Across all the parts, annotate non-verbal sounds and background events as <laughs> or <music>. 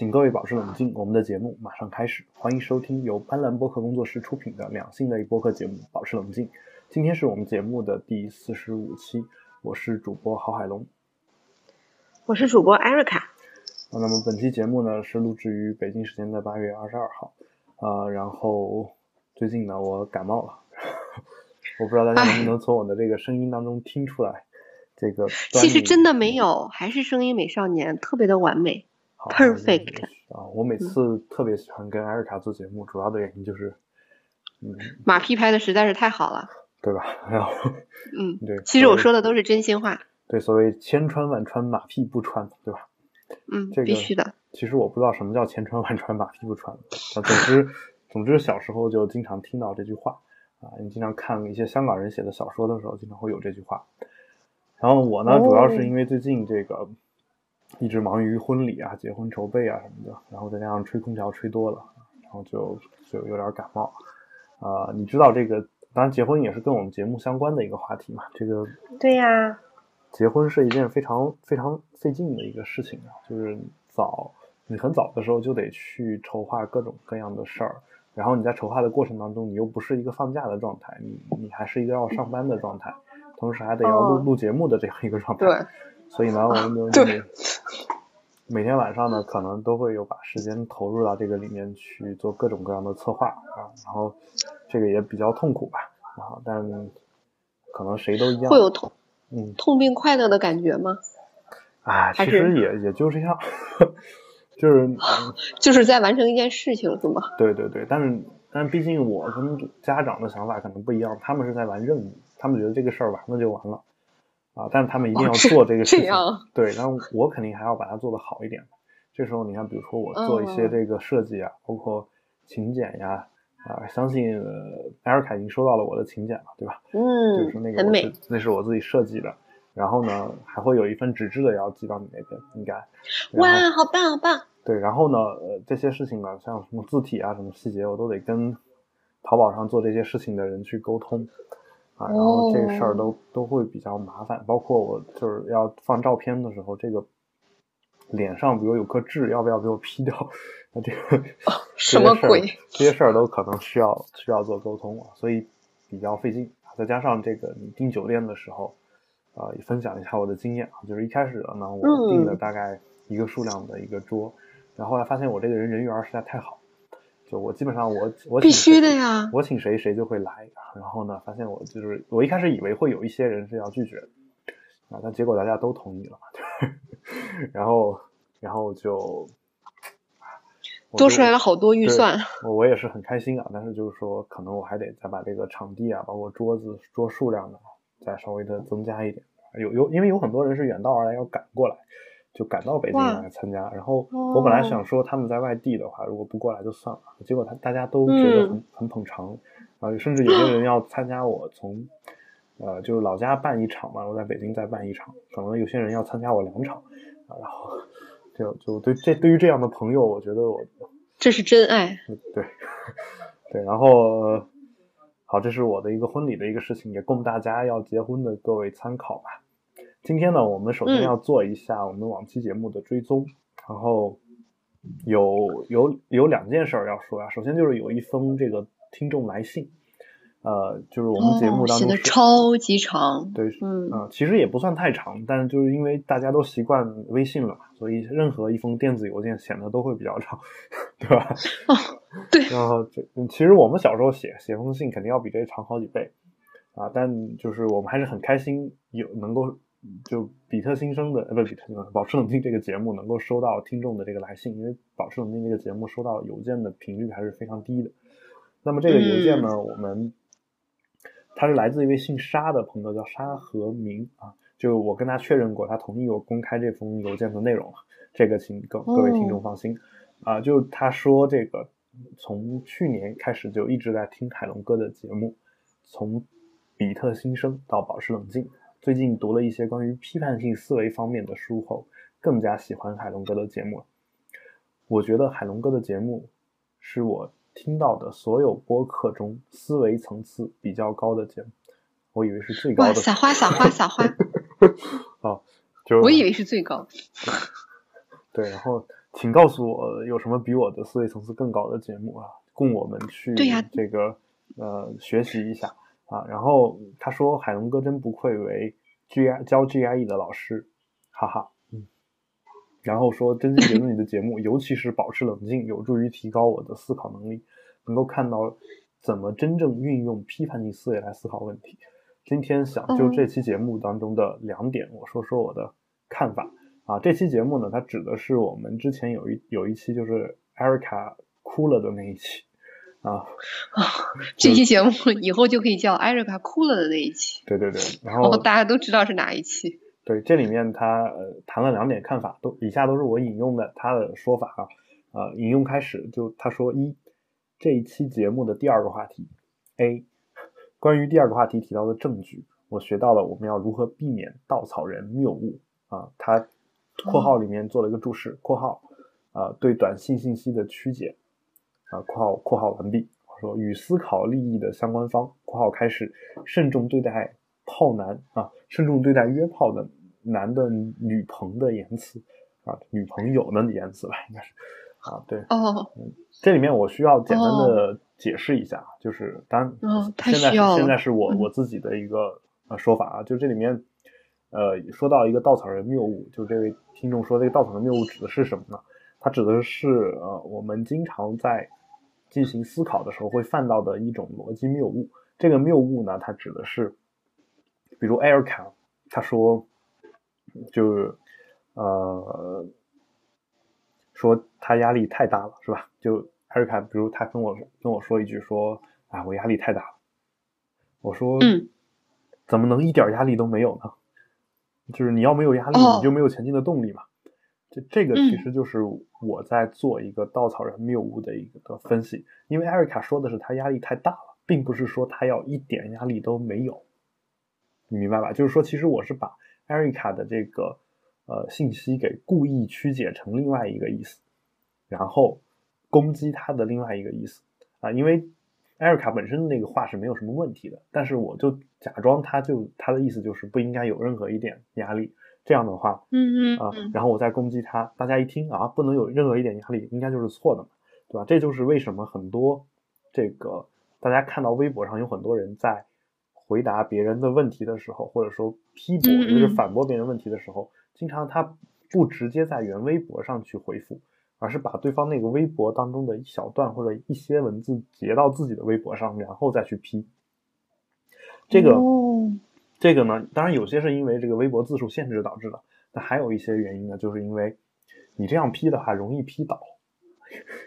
请各位保持冷静，我们的节目马上开始。欢迎收听由斑斓播客工作室出品的两性类播客节目《保持冷静》。今天是我们节目的第四十五期，我是主播郝海龙，我是主播艾瑞卡。那么本期节目呢是录制于北京时间的八月二十二号，呃，然后最近呢我感冒了，<laughs> 我不知道大家能不能从我的这个声音当中听出来，这个其实真的没有，还是声音美少年，特别的完美。Perfect 啊！我每次特别喜欢跟艾瑞卡做节目，主要的原因就是，嗯，马屁拍的实在是太好了，对吧？<laughs> 然后，嗯，对，其实我说的都是真心话。对，所谓千穿万穿，马屁不穿，对吧？嗯，这个必须的。其实我不知道什么叫千穿万穿，马屁不穿。啊，总之，<laughs> 总之，小时候就经常听到这句话啊。你经常看一些香港人写的小说的时候，经常会有这句话。然后我呢，主要是因为最近这个。一直忙于婚礼啊、结婚筹备啊什么的，然后再加上吹空调吹多了，然后就就有点感冒。啊，你知道这个，当然结婚也是跟我们节目相关的一个话题嘛。这个对呀，结婚是一件非常非常费劲的一个事情啊，就是早你很早的时候就得去筹划各种各样的事儿，然后你在筹划的过程当中，你又不是一个放假的状态，你你还是一个要上班的状态，同时还得要录录节目的这样一个状态。对。所以呢，我们就每每天晚上呢，可能都会有把时间投入到这个里面去做各种各样的策划啊，然后这个也比较痛苦吧，啊，但可能谁都一样。会有痛，嗯，痛并快乐的感觉吗？啊，其实也也就这样，<laughs> 就是就是在完成一件事情，是吗？对对对，但是但毕竟我跟家长的想法可能不一样，他们是在玩任务，他们觉得这个事儿完了就完了。啊！但是他们一定要做这个事情，对，然后我肯定还要把它做得好一点。这时候你看，比如说我做一些这个设计啊，包括请柬呀，啊，相信艾尔卡已经收到了我的请柬了，对吧？嗯，就是那个那是我自己设计的。然后呢，还会有一份纸质的要寄到你那边，应该。哇，好棒，好棒！对，然后呢，呃，这些事情呢，像什么字体啊，什么细节，我都得跟淘宝上做这些事情的人去沟通。啊，然后这个事儿都都会比较麻烦，包括我就是要放照片的时候，这个脸上比如有颗痣，要不要给我 <laughs> P 掉？那这个什么鬼？这些事儿都可能需要需要做沟通啊，所以比较费劲。再加上这个你订酒店的时候，啊，也分享一下我的经验啊，就是一开始呢，我订了大概一个数量的一个桌，然后后来发现我这个人人缘实在太好。就我基本上我我必须的呀，我请谁谁就会来。然后呢，发现我就是我一开始以为会有一些人是要拒绝啊，但结果大家都同意了。<laughs> 然后然后就多出来了好多预算。我我也是很开心啊，但是就是说可能我还得再把这个场地啊，包括桌子桌数量呢，再稍微的增加一点。有有因为有很多人是远道而来要赶过来。就赶到北京来参加，然后我本来想说他们在外地的话，如果不过来就算了。结果他大家都觉得很很捧场，啊，甚至有些人要参加我从，呃，就是老家办一场嘛，我在北京再办一场，可能有些人要参加我两场，啊，然后就就对这对于这样的朋友，我觉得我这是真爱，对 <laughs> 对，然后好，这是我的一个婚礼的一个事情，也供大家要结婚的各位参考吧。今天呢，我们首先要做一下我们往期节目的追踪，然后有有有两件事要说啊。首先就是有一封这个听众来信，呃，就是我们节目当中写的超级长，对，嗯啊，其实也不算太长，但是就是因为大家都习惯微信了嘛，所以任何一封电子邮件显得都会比较长，<laughs> 对吧？哦，对。然后这其实我们小时候写写封信肯定要比这长好几倍啊，但就是我们还是很开心有能够。就比特新生的呃不是比特新生，保持冷静这个节目能够收到听众的这个来信，因为保持冷静这个节目收到邮件的频率还是非常低的。那么这个邮件呢，我们他是来自一位姓沙的朋友，叫沙和明啊。就我跟他确认过，他同意我公开这封邮件的内容，这个请各各位听众放心啊。就他说这个从去年开始就一直在听海龙哥的节目，从比特新生到保持冷静。最近读了一些关于批判性思维方面的书后，更加喜欢海龙哥的节目。我觉得海龙哥的节目是我听到的所有播客中思维层次比较高的节目。我以为是最高的。撒花撒花撒花！<laughs> 哦，就是我以为是最高。<laughs> 对，然后请告诉我有什么比我的思维层次更高的节目啊，供我们去这个呃学习一下啊。然后他说海龙哥真不愧为 G I 教 G I E 的老师，哈哈，嗯。然后说真心觉得你的节目，尤其是保持冷静，有助于提高我的思考能力，能够看到怎么真正运用批判性思维来思考问题。今天想就这期节目当中的两点，我说说我的看法。啊，这期节目呢，它指的是我们之前有一有一期就是艾瑞卡哭了的那一期啊。啊，这期节目以后就可以叫艾瑞卡哭了的那一期。对对对，然后大家都知道是哪一期。对，这里面他呃谈了两点看法，都以下都是我引用的他的说法啊。呃，引用开始就他说一，这一期节目的第二个话题 A，关于第二个话题提到的证据，我学到了我们要如何避免稻草人谬误啊，他。括号里面做了一个注释，括号，啊，对短信信息的曲解，啊，括号括号完毕。说与思考利益的相关方，括号开始，慎重对待炮男啊，慎重对待约炮的男的女朋的言辞啊，女朋友的言辞吧，应该是啊，对，哦，这里面我需要简单的解释一下，就是当然，现在现在是我我自己的一个呃说法啊，就这里面。呃，说到一个稻草人谬误，就这位听众说这个稻草人谬误指的是什么呢？它指的是呃，我们经常在进行思考的时候会犯到的一种逻辑谬误。这个谬误呢，它指的是，比如艾尔卡他说，就是呃，说他压力太大了，是吧？就艾尔卡，比如他跟我跟我说一句说，啊，我压力太大了。我说，嗯，怎么能一点压力都没有呢？就是你要没有压力，你就没有前进的动力嘛。这这个其实就是我在做一个稻草人谬误的一个分析。因为艾瑞卡说的是他压力太大了，并不是说他要一点压力都没有。你明白吧？就是说，其实我是把艾瑞卡的这个呃信息给故意曲解成另外一个意思，然后攻击他的另外一个意思啊，因为。艾瑞卡本身的那个话是没有什么问题的，但是我就假装他就他的意思就是不应该有任何一点压力，这样的话，嗯嗯啊，然后我再攻击他，大家一听啊，不能有任何一点压力，应该就是错的嘛，对吧？这就是为什么很多这个大家看到微博上有很多人在回答别人的问题的时候，或者说批驳，就是反驳别人问题的时候，经常他不直接在原微博上去回复。而是把对方那个微博当中的一小段或者一些文字截到自己的微博上，然后再去批。这个，这个呢，当然有些是因为这个微博字数限制导致的，那还有一些原因呢，就是因为你这样批的话容易批倒，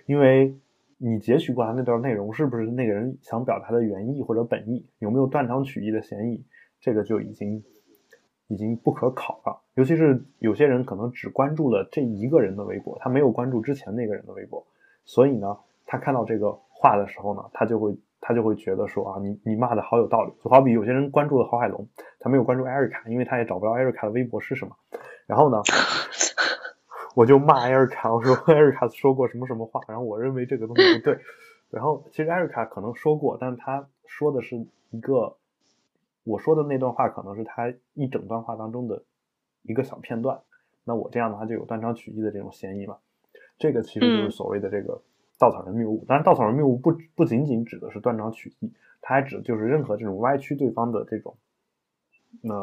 因为你截取过来那段内容是不是那个人想表达的原意或者本意，有没有断章取义的嫌疑，这个就已经。已经不可考了，尤其是有些人可能只关注了这一个人的微博，他没有关注之前那个人的微博，所以呢，他看到这个话的时候呢，他就会他就会觉得说啊，你你骂的好有道理。就好比有些人关注了郝海龙，他没有关注艾瑞卡，因为他也找不到艾瑞卡的微博是什么。然后呢，<laughs> 我就骂艾瑞卡，我说艾瑞卡说过什么什么话，然后我认为这个东西不对。然后其实艾瑞卡可能说过，但是他说的是一个。我说的那段话可能是他一整段话当中的一个小片段，那我这样的话就有断章取义的这种嫌疑嘛？这个其实就是所谓的这个稻草人谬误。当然，稻草人谬误不不仅仅指的是断章取义，它还指就是任何这种歪曲对方的这种那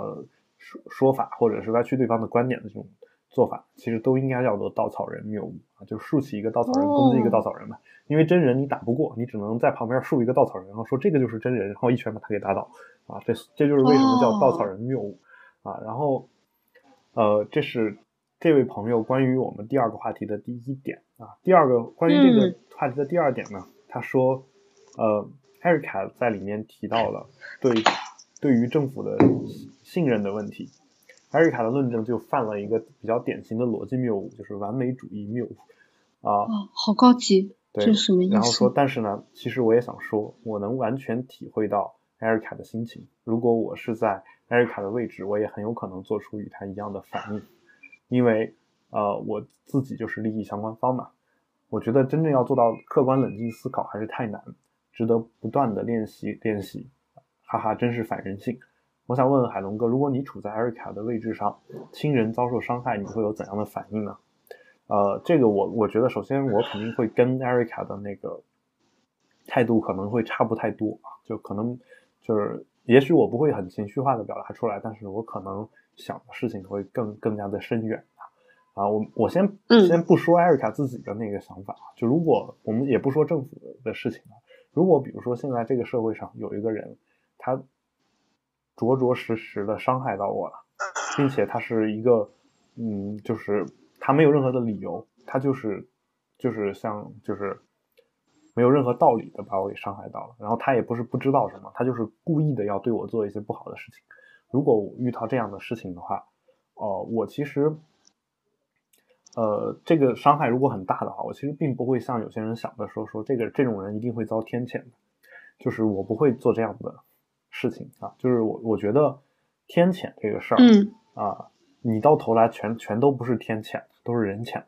说说法，或者是歪曲对方的观点的这种。做法其实都应该叫做稻草人谬误啊，就竖起一个稻草人攻击一个稻草人嘛。因为真人你打不过，你只能在旁边竖一个稻草人，然后说这个就是真人，然后一拳把他给打倒啊。这这就是为什么叫稻草人谬误啊。然后呃，这是这位朋友关于我们第二个话题的第一点啊。第二个关于这个话题的第二点呢，他说呃，艾瑞卡在里面提到了对对于政府的信任的问题。艾瑞卡的论证就犯了一个比较典型的逻辑谬误，就是完美主义谬误啊。哦，好高级，对，这是什么意思？然后说，但是呢，其实我也想说，我能完全体会到艾瑞卡的心情。如果我是在艾瑞卡的位置，我也很有可能做出与他一样的反应，因为呃，我自己就是利益相关方嘛。我觉得真正要做到客观冷静思考还是太难，值得不断的练习练习。哈哈，真是反人性。我想问问海龙哥，如果你处在艾瑞卡的位置上，亲人遭受伤害，你会有怎样的反应呢？呃，这个我我觉得，首先我肯定会跟艾瑞卡的那个态度可能会差不太多啊，就可能就是，也许我不会很情绪化的表达出来，但是我可能想的事情会更更加的深远啊。啊，我我先先不说 Erica 自己的那个想法，就如果我们也不说政府的事情啊，如果比如说现在这个社会上有一个人，他着着实实的伤害到我了，并且他是一个，嗯，就是他没有任何的理由，他就是就是像就是没有任何道理的把我给伤害到了，然后他也不是不知道什么，他就是故意的要对我做一些不好的事情。如果我遇到这样的事情的话，哦，我其实。呃，这个伤害如果很大的话，我其实并不会像有些人想的说说这个这种人一定会遭天谴的，就是我不会做这样的事情啊。就是我我觉得天谴这个事儿，嗯啊，你到头来全全都不是天谴，都是人谴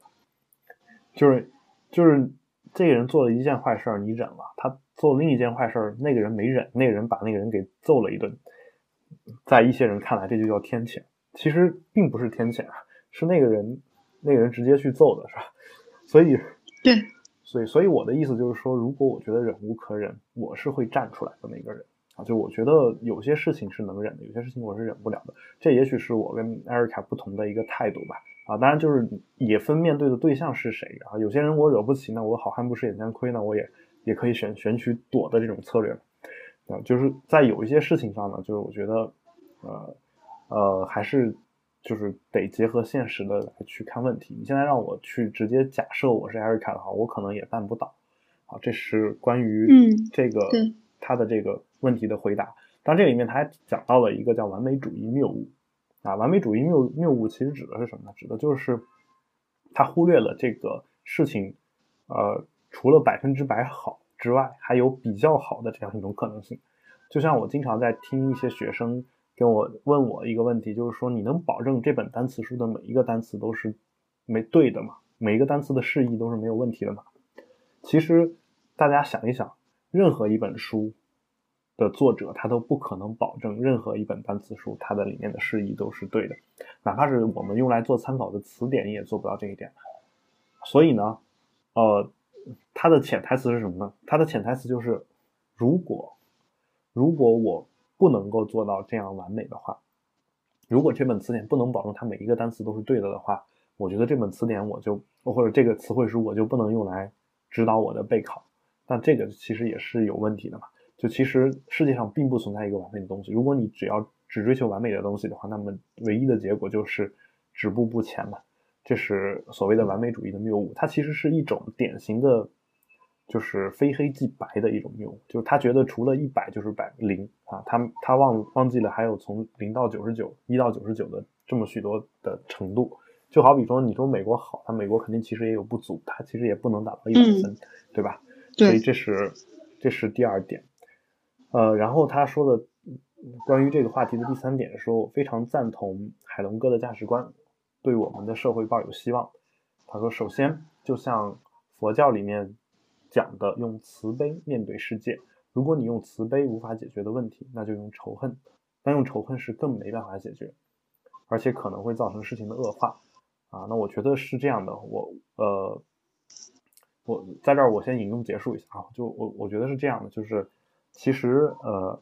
就是就是这个人做了一件坏事，你忍了；他做另一件坏事，那个人没忍，那个人把那个人给揍了一顿。在一些人看来，这就叫天谴。其实并不是天谴啊，是那个人。那个人直接去揍的是吧？所以，对，所以，所以我的意思就是说，如果我觉得忍无可忍，我是会站出来的那个人啊。就我觉得有些事情是能忍的，有些事情我是忍不了的。这也许是我跟艾瑞卡不同的一个态度吧。啊，当然就是也分面对的对象是谁啊。有些人我惹不起，那我好汉不吃眼前亏，那我也也可以选选取躲的这种策略啊。就是在有一些事情上呢，就是我觉得，呃呃，还是。就是得结合现实的来去看问题。你现在让我去直接假设我是艾瑞卡的话，我可能也办不到。好，这是关于这个他的这个问题的回答。当然，这里面他还讲到了一个叫完美主义谬误啊。完美主义谬谬误其实指的是什么呢？指的就是他忽略了这个事情，呃，除了百分之百好之外，还有比较好的这样一种可能性。就像我经常在听一些学生。跟我问我一个问题，就是说你能保证这本单词书的每一个单词都是没对的吗？每一个单词的释义都是没有问题的吗？其实大家想一想，任何一本书的作者他都不可能保证任何一本单词书它的里面的释义都是对的，哪怕是我们用来做参考的词典也做不到这一点。所以呢，呃，它的潜台词是什么呢？它的潜台词就是，如果如果我。不能够做到这样完美的话，如果这本词典不能保证它每一个单词都是对的的话，我觉得这本词典我就或者这个词汇书我就不能用来指导我的备考。但这个其实也是有问题的嘛。就其实世界上并不存在一个完美的东西。如果你只要只追求完美的东西的话，那么唯一的结果就是止步不前嘛。这是所谓的完美主义的谬误。它其实是一种典型的。就是非黑即白的一种谬误，就是他觉得除了一百就是百零啊，他他忘忘记了还有从零到九十九、一到九十九的这么许多的程度，就好比说你说美国好，他美国肯定其实也有不足，他其实也不能达到一百分，对吧？所以这是这是第二点，呃，然后他说的关于这个话题的第三点说，我非常赞同海龙哥的价值观，对我们的社会抱有希望。他说，首先就像佛教里面。讲的用慈悲面对世界，如果你用慈悲无法解决的问题，那就用仇恨，但用仇恨是更没办法解决，而且可能会造成事情的恶化啊。那我觉得是这样的，我呃，我在这儿我先引用结束一下啊，就我我觉得是这样的，就是其实呃，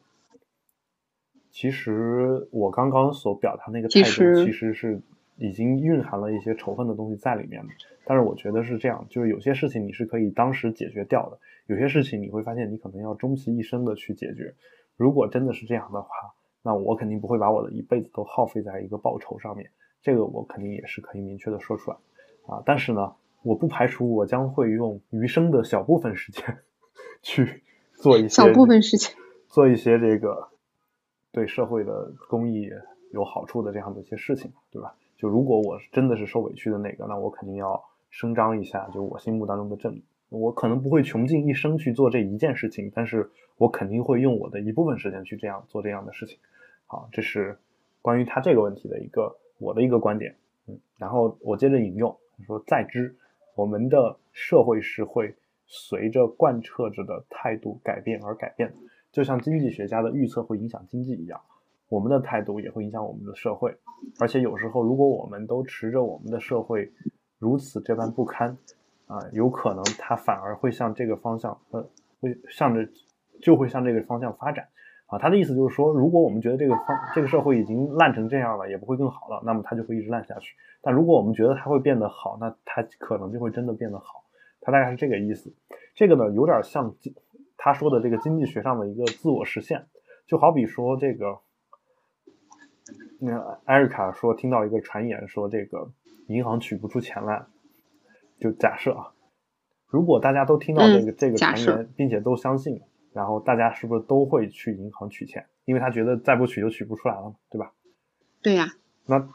其实我刚刚所表达那个态度其实是。已经蕴含了一些仇恨的东西在里面了，但是我觉得是这样，就是有些事情你是可以当时解决掉的，有些事情你会发现你可能要终其一生的去解决。如果真的是这样的话，那我肯定不会把我的一辈子都耗费在一个报仇上面，这个我肯定也是可以明确的说出来啊。但是呢，我不排除我将会用余生的小部分时间 <laughs> 去做一些小部分事情，做一些这个对社会的公益有好处的这样的一些事情，对吧？就如果我真的是受委屈的那个，那我肯定要声张一下，就我心目当中的正义。我可能不会穷尽一生去做这一件事情，但是我肯定会用我的一部分时间去这样做这样的事情。好，这是关于他这个问题的一个我的一个观点。嗯，然后我接着引用说：“再知我们的社会是会随着贯彻着的态度改变而改变，就像经济学家的预测会影响经济一样。”我们的态度也会影响我们的社会，而且有时候，如果我们都持着我们的社会如此这般不堪啊，有可能它反而会向这个方向，呃，会向着就会向这个方向发展啊。他的意思就是说，如果我们觉得这个方这个社会已经烂成这样了，也不会更好了，那么它就会一直烂下去。但如果我们觉得它会变得好，那它可能就会真的变得好。他大概是这个意思。这个呢，有点像他说的这个经济学上的一个自我实现，就好比说这个。那艾瑞卡说听到一个传言，说这个银行取不出钱来。就假设啊，如果大家都听到这个这个传言，并且都相信，然后大家是不是都会去银行取钱？因为他觉得再不取就取不出来了嘛，对吧？对呀。那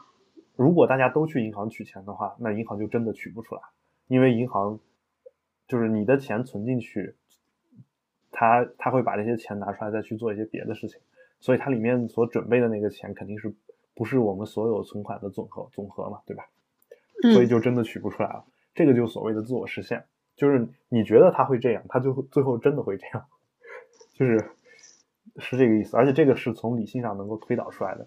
如果大家都去银行取钱的话，那银行就真的取不出来，因为银行就是你的钱存进去，他他会把这些钱拿出来再去做一些别的事情，所以它里面所准备的那个钱肯定是。不是我们所有存款的总和总和嘛，对吧？所以就真的取不出来了。这个就所谓的自我实现，就是你觉得他会这样，他就最后真的会这样，<laughs> 就是是这个意思。而且这个是从理性上能够推导出来的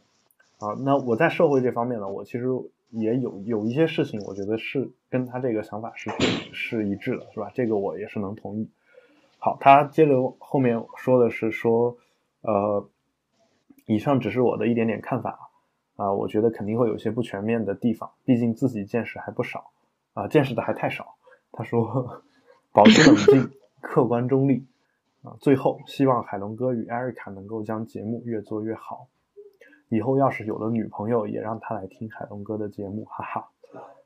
啊。那我在社会这方面呢，我其实也有有一些事情，我觉得是跟他这个想法是是一致的，是吧？这个我也是能同意。好，他接着后面说的是说，呃，以上只是我的一点点看法。啊，我觉得肯定会有些不全面的地方，毕竟自己见识还不少，啊，见识的还太少。他说，保持冷静，<laughs> 客观中立。啊，最后希望海龙哥与艾瑞卡能够将节目越做越好。以后要是有了女朋友，也让她来听海龙哥的节目，哈哈。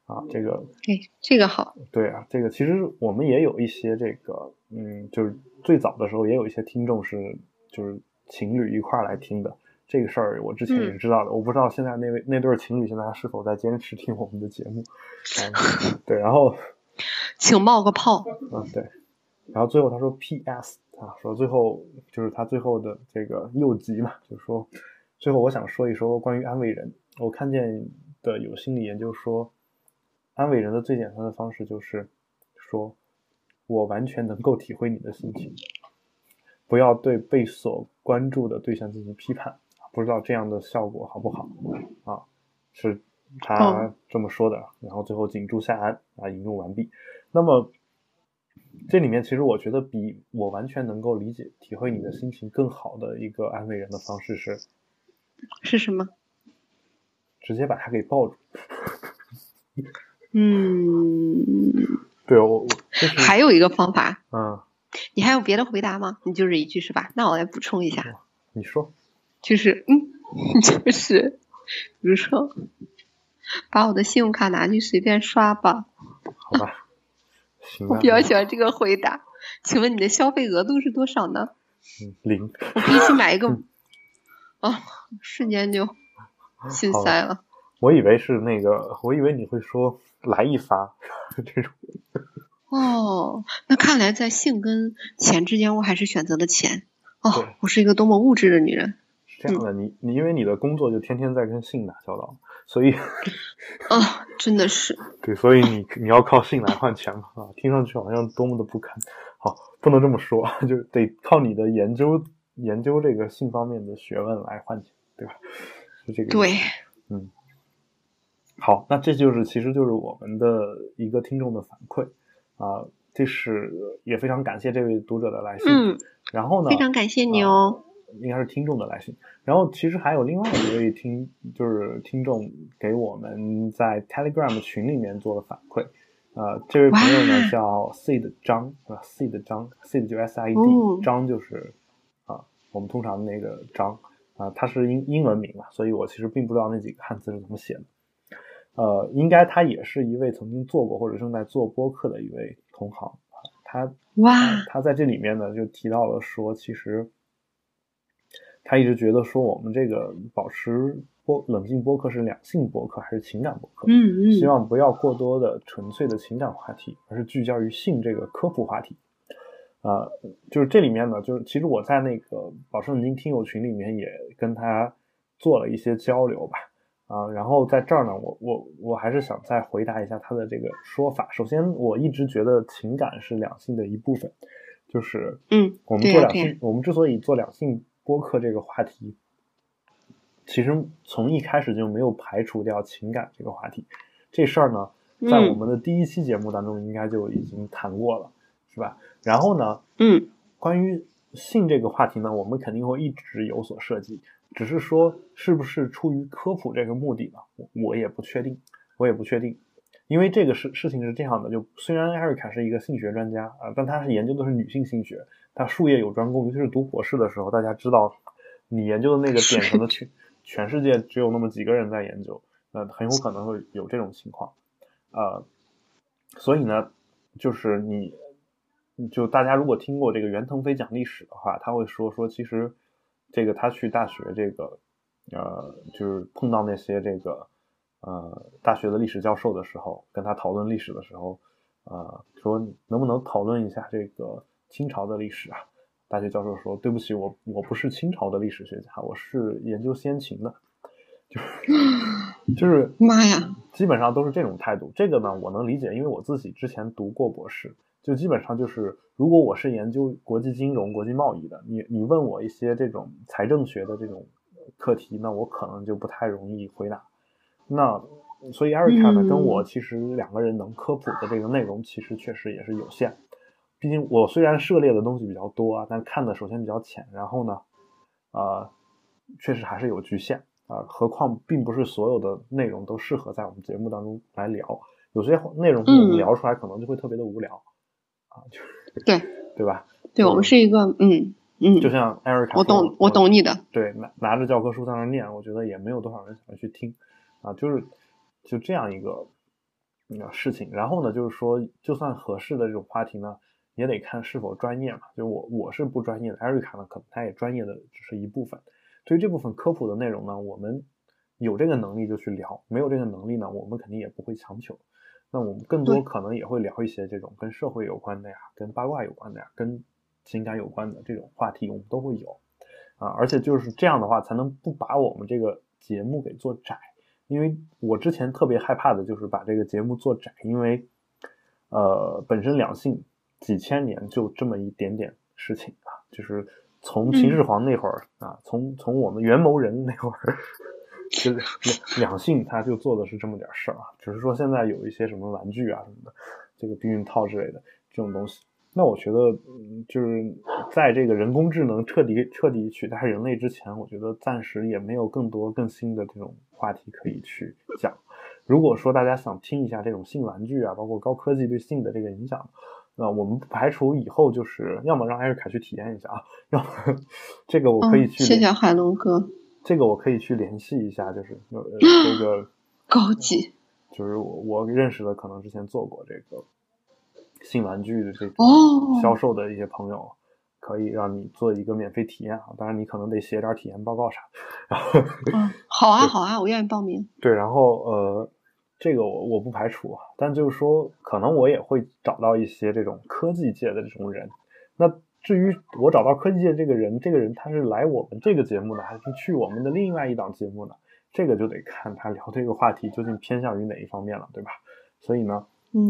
啊，这个，哎，这个好。对啊，这个其实我们也有一些这个，嗯，就是最早的时候也有一些听众是就是情侣一块来听的。这个事儿我之前也是知道的，我不知道现在那位那对情侣现在是否在坚持听我们的节目。对，然后 <laughs> 请冒个泡。嗯，对。然后最后他说：“P.S. 啊，说最后就是他最后的这个右集嘛，就是说最后我想说一说关于安慰人。我看见的有心理研究说，安慰人的最简单的方式就是说，我完全能够体会你的心情，不要对被所关注的对象进行批判。”不知道这样的效果好不好啊？是他这么说的，然后最后锦住下安啊，引用完毕。那么这里面其实我觉得比我完全能够理解、体会你的心情更好的一个安慰人的方式是是什么？直接把他给抱住。嗯，对我我还有一个方法。嗯，你还有别的回答吗？你就这一句是吧？那我来补充一下。你说。就是嗯，<laughs> 就是，比如说，把我的信用卡拿去随便刷吧。好吧，<laughs> 行。我比较喜欢这个回答。请问你的消费额度是多少呢？嗯，零。我可以去买一个。啊，瞬间就心塞了。我以为是那个，我以为你会说来一发这种。哦，那看来在性跟钱之间，我还是选择了钱。哦，我是一个多么物质的女人。这样的你，你因为你的工作就天天在跟性打交道，所以啊，真的是。对，所以你你要靠性来换钱嘛啊，听上去好像多么的不堪，好，不能这么说，就得靠你的研究研究这个性方面的学问来换钱，对吧？是这个对，嗯，好，那这就是其实就是我们的一个听众的反馈啊，这是也非常感谢这位读者的来信，嗯，然后呢，非常感谢你哦。应该是听众的来信，然后其实还有另外一位听，就是听众给我们在 Telegram 群里面做了反馈，呃，这位朋友呢叫 Seed 张，啊，Seed 张，Seed 就 S I E D，张就是啊，我们通常那个张，啊，他是英英文名嘛，所以我其实并不知道那几个汉字是怎么写的，呃，应该他也是一位曾经做过或者正在做播客的一位同行，他哇，他在这里面呢就提到了说，其实。他一直觉得说我们这个保持播冷静播客是两性播客还是情感播客？嗯嗯，希望不要过多的纯粹的情感话题，而是聚焦于性这个科普话题。啊，就是这里面呢，就是其实我在那个保持冷静听友群里面也跟他做了一些交流吧。啊，然后在这儿呢，我我我还是想再回答一下他的这个说法。首先，我一直觉得情感是两性的一部分，就是嗯，我们做两性，我们之所以做两性。播客这个话题，其实从一开始就没有排除掉情感这个话题。这事儿呢，在我们的第一期节目当中应该就已经谈过了，是吧？然后呢，嗯，关于性这个话题呢，我们肯定会一直有所涉及，只是说是不是出于科普这个目的呢？我我也不确定，我也不确定，因为这个事事情是这样的，就虽然艾瑞卡是一个性学专家啊，但他是研究的是女性性学，他术业有专攻，尤其是读博士的时候，大家知道，你研究的那个点可能全 <laughs> 全世界只有那么几个人在研究，那很有可能会有这种情况。呃，所以呢，就是你，就大家如果听过这个袁腾飞讲历史的话，他会说说，其实这个他去大学这个，呃，就是碰到那些这个呃大学的历史教授的时候，跟他讨论历史的时候，呃，说能不能讨论一下这个清朝的历史啊？大学教授说，对不起，我我不是清朝的历史学家，我是研究先秦的。就是就是 <laughs> 妈呀，基本上都是这种态度。这个呢，我能理解，因为我自己之前读过博士，就基本上就是，如果我是研究国际金融、国际贸易的，你你问我一些这种财政学的这种课题，那我可能就不太容易回答。那所以 Erica 呢，跟我其实两个人能科普的这个内容，其实确实也是有限。毕竟我虽然涉猎的东西比较多啊，但看的首先比较浅，然后呢，呃，确实还是有局限。啊，何况并不是所有的内容都适合在我们节目当中来聊，有些内容我们聊出来可能就会特别的无聊，啊，就对 <laughs> 对吧？对我们是一个嗯嗯，就像艾瑞卡，我懂我懂你的，对，拿拿着教科书在那念，我觉得也没有多少人想要去听，啊，就是就这样一个个事情。然后呢，就是说，就算合适的这种话题呢，也得看是否专业嘛。就我我是不专业的，艾瑞卡呢，可能他也专业的只是一部分。对于这部分科普的内容呢，我们有这个能力就去聊，没有这个能力呢，我们肯定也不会强求。那我们更多可能也会聊一些这种跟社会有关的呀，跟八卦有关的呀，跟情感有关的这种话题，我们都会有啊。而且就是这样的话，才能不把我们这个节目给做窄。因为我之前特别害怕的就是把这个节目做窄，因为呃，本身两性几千年就这么一点点事情啊，就是。从秦始皇那会儿啊，从从我们元谋人那会儿，就是两两性他就做的是这么点事儿啊，只是说现在有一些什么玩具啊什么的，这个避孕套之类的这种东西，那我觉得就是在这个人工智能彻底彻底取代人类之前，我觉得暂时也没有更多更新的这种话题可以去讲。如果说大家想听一下这种性玩具啊，包括高科技对性的这个影响。那我们不排除以后就是要么让艾瑞卡去体验一下啊，要么这个我可以去。谢谢海龙哥。这个我可以去联系一下，就是呃 <laughs> 这个高级，就是我我认识的可能之前做过这个新玩具的这种销售的一些朋友，可以让你做一个免费体验啊。当然你可能得写点体验报告啥。然后嗯，好啊好啊，我愿意报名。对，然后呃。这个我我不排除，但就是说，可能我也会找到一些这种科技界的这种人。那至于我找到科技界这个人，这个人他是来我们这个节目呢，还是去我们的另外一档节目呢？这个就得看他聊这个话题究竟偏向于哪一方面了，对吧？所以呢，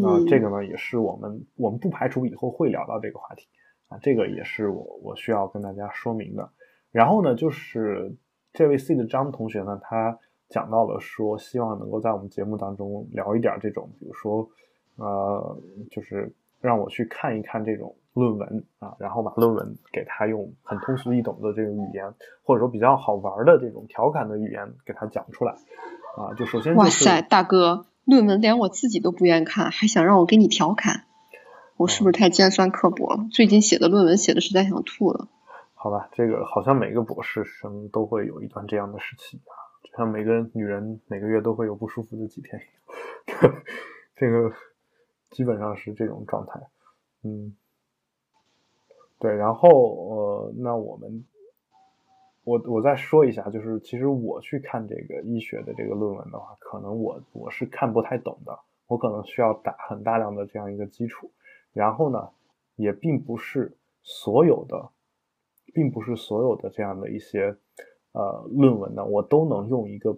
啊，这个呢也是我们我们不排除以后会聊到这个话题啊，这个也是我我需要跟大家说明的。然后呢，就是这位 C 的张同学呢，他。讲到了说，希望能够在我们节目当中聊一点这种，比如说，呃，就是让我去看一看这种论文啊，然后把论文给他用很通俗易懂的这种语言，或者说比较好玩的这种调侃的语言给他讲出来啊。就首先，哇塞，大哥，论文连我自己都不愿意看，还想让我给你调侃，我是不是太尖酸刻薄了？最近写的论文写的实在想吐了。好吧，这个好像每个博士生都会有一段这样的时期啊。就像每个女人每个月都会有不舒服的几天，<laughs> 这个基本上是这种状态。嗯，对，然后呃，那我们我我再说一下，就是其实我去看这个医学的这个论文的话，可能我我是看不太懂的，我可能需要打很大量的这样一个基础。然后呢，也并不是所有的，并不是所有的这样的一些。呃，论文呢，我都能用一个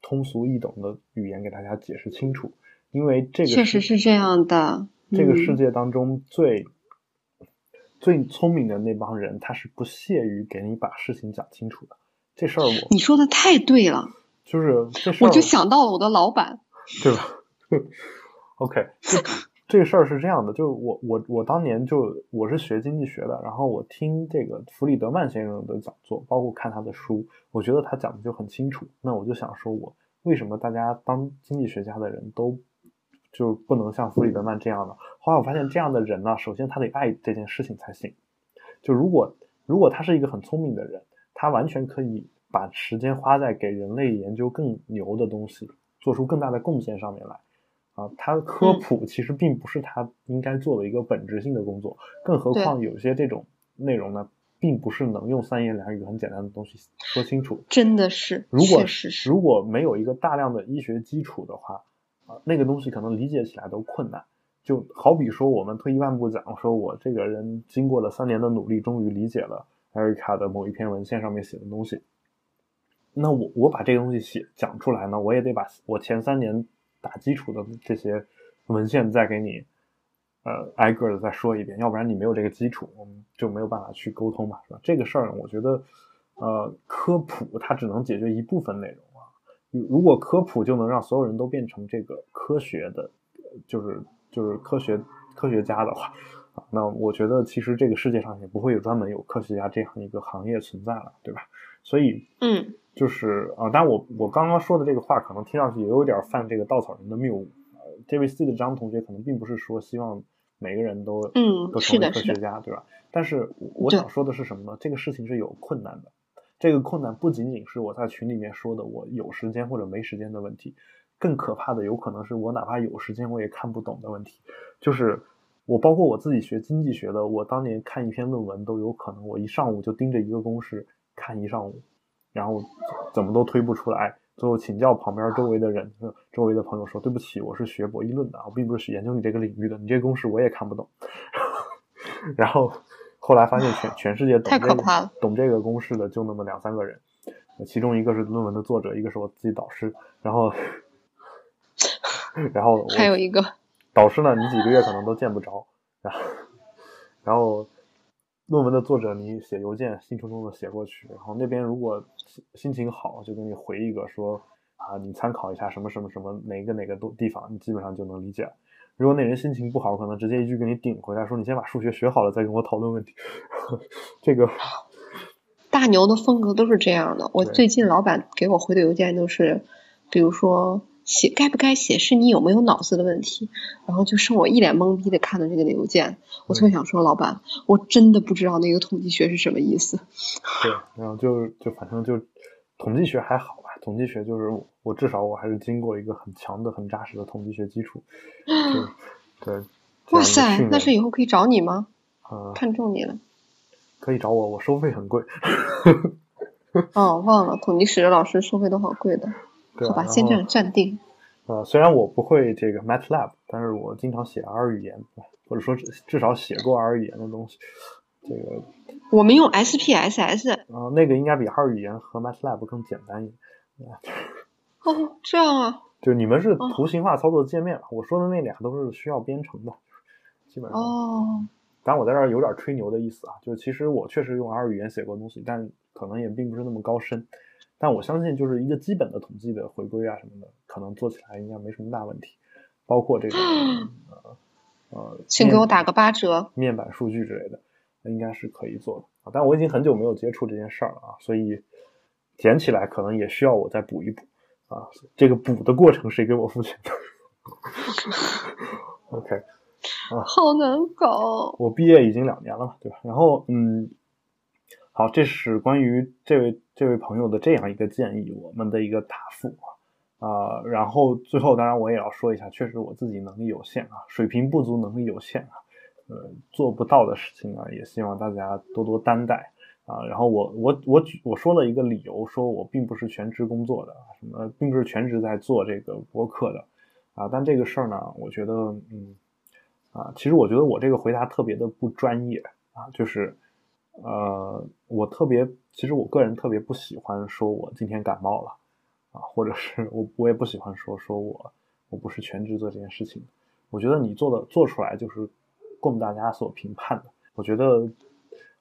通俗易懂的语言给大家解释清楚，因为这个确实是这样的。这个世界当中最最聪明的那帮人，他是不屑于给你把事情讲清楚的。这事儿我你说的太对了，就是这事儿，我就想到了我的老板，对吧？<laughs> <laughs> OK，这这个事儿是这样的，就是我我我当年就我是学经济学的，然后我听这个弗里德曼先生的讲座，包括看他的书，我觉得他讲的就很清楚。那我就想说，我为什么大家当经济学家的人都就不能像弗里德曼这样的？后来我发现，这样的人呢，首先他得爱这件事情才行。就如果如果他是一个很聪明的人，他完全可以把时间花在给人类研究更牛的东西，做出更大的贡献上面来。啊，他科普其实并不是他应该做的一个本质性的工作，更何况有些这种内容呢，并不是能用三言两语很简单的东西说清楚。真的是，如果是如果没有一个大量的医学基础的话，啊，那个东西可能理解起来都困难。就好比说，我们退一万步讲，说我这个人经过了三年的努力，终于理解了艾瑞卡的某一篇文献上面写的东西。那我我把这个东西写讲出来呢，我也得把我前三年。打基础的这些文献再给你，呃，挨个的再说一遍，要不然你没有这个基础，我们就没有办法去沟通嘛，是吧？这个事儿，我觉得，呃，科普它只能解决一部分内容啊。如果科普就能让所有人都变成这个科学的，就是就是科学科学家的话，那我觉得其实这个世界上也不会有专门有科学家这样一个行业存在了，对吧？所以，嗯。就是啊，但我我刚刚说的这个话，可能听上去也有点犯这个稻草人的谬误。呃，这位 C 的张同学可能并不是说希望每个人都嗯都成为科学家，对吧？但是我想说的是什么呢？这个事情是有困难的。这个困难不仅仅是我在群里面说的我有时间或者没时间的问题，更可怕的有可能是我哪怕有时间我也看不懂的问题。就是我包括我自己学经济学的，我当年看一篇论文都有可能我一上午就盯着一个公式看一上午。然后怎么都推不出来，最后请教旁边周围的人，周围的朋友说：“对不起，我是学博弈论的，我并不是研究你这个领域的，你这公式我也看不懂。<laughs> ”然后后来发现全全世界懂这个懂这个公式的就那么两三个人，其中一个是论文的作者，一个是我自己导师，然后 <laughs> 然后还有一个导师呢，你几个月可能都见不着，然后然后。论文的作者，你写邮件兴冲冲的写过去，然后那边如果心情好，就给你回一个说啊，你参考一下什么什么什么哪个哪个都地方，你基本上就能理解。如果那人心情不好，可能直接一句给你顶回来，说你先把数学学好了再跟我讨论问题。<laughs> 这个 <laughs> 大牛的风格都是这样的。我最近老板给我回的邮件都是，比如说。写该不该写是你有没有脑子的问题，然后就剩我一脸懵逼的看着这个邮件，我特别想说老板，我真的不知道那个统计学是什么意思。<laughs> 对，然后就就反正就统计学还好吧，统计学就是我至少我还是经过一个很强的、很扎实的统计学基础。<laughs> 对，哇塞，那是以后可以找你吗？啊，看中你了。可以找我，我收费很贵。<laughs> 哦，忘了，统计史的老师收费都好贵的。好吧，先这样暂定。呃，虽然我不会这个 MATLAB，但是我经常写 R 语言，或者说至少写过 R 语言的东西。这个我们用 SPSS。啊，那个应该比 R 语言和 MATLAB 更简单一点。哦，这样啊。就你们是图形化操作界面，我说的那俩都是需要编程的，基本上。哦。当然，我在这儿有点吹牛的意思啊，就是其实我确实用 R 语言写过东西，但可能也并不是那么高深。但我相信，就是一个基本的统计的回归啊什么的，可能做起来应该没什么大问题。包括这个 <gasps> 呃呃，请给我打个八折。面板数据之类的，应该是可以做的啊。但我已经很久没有接触这件事儿了啊，所以捡起来可能也需要我再补一补啊。这个补的过程谁给我付钱的？OK 啊，好难搞。我毕业已经两年了嘛，对吧？然后嗯。好，这是关于这位这位朋友的这样一个建议，我们的一个答复啊。啊然后最后，当然我也要说一下，确实我自己能力有限啊，水平不足，能力有限啊，呃，做不到的事情呢，也希望大家多多担待啊。然后我我我举我说了一个理由，说我并不是全职工作的，什么并不是全职在做这个博客的啊。但这个事儿呢，我觉得嗯啊，其实我觉得我这个回答特别的不专业啊，就是。呃，我特别，其实我个人特别不喜欢说我今天感冒了啊，或者是我我也不喜欢说说我我不是全职做这件事情。我觉得你做的做出来就是供大家所评判的。我觉得，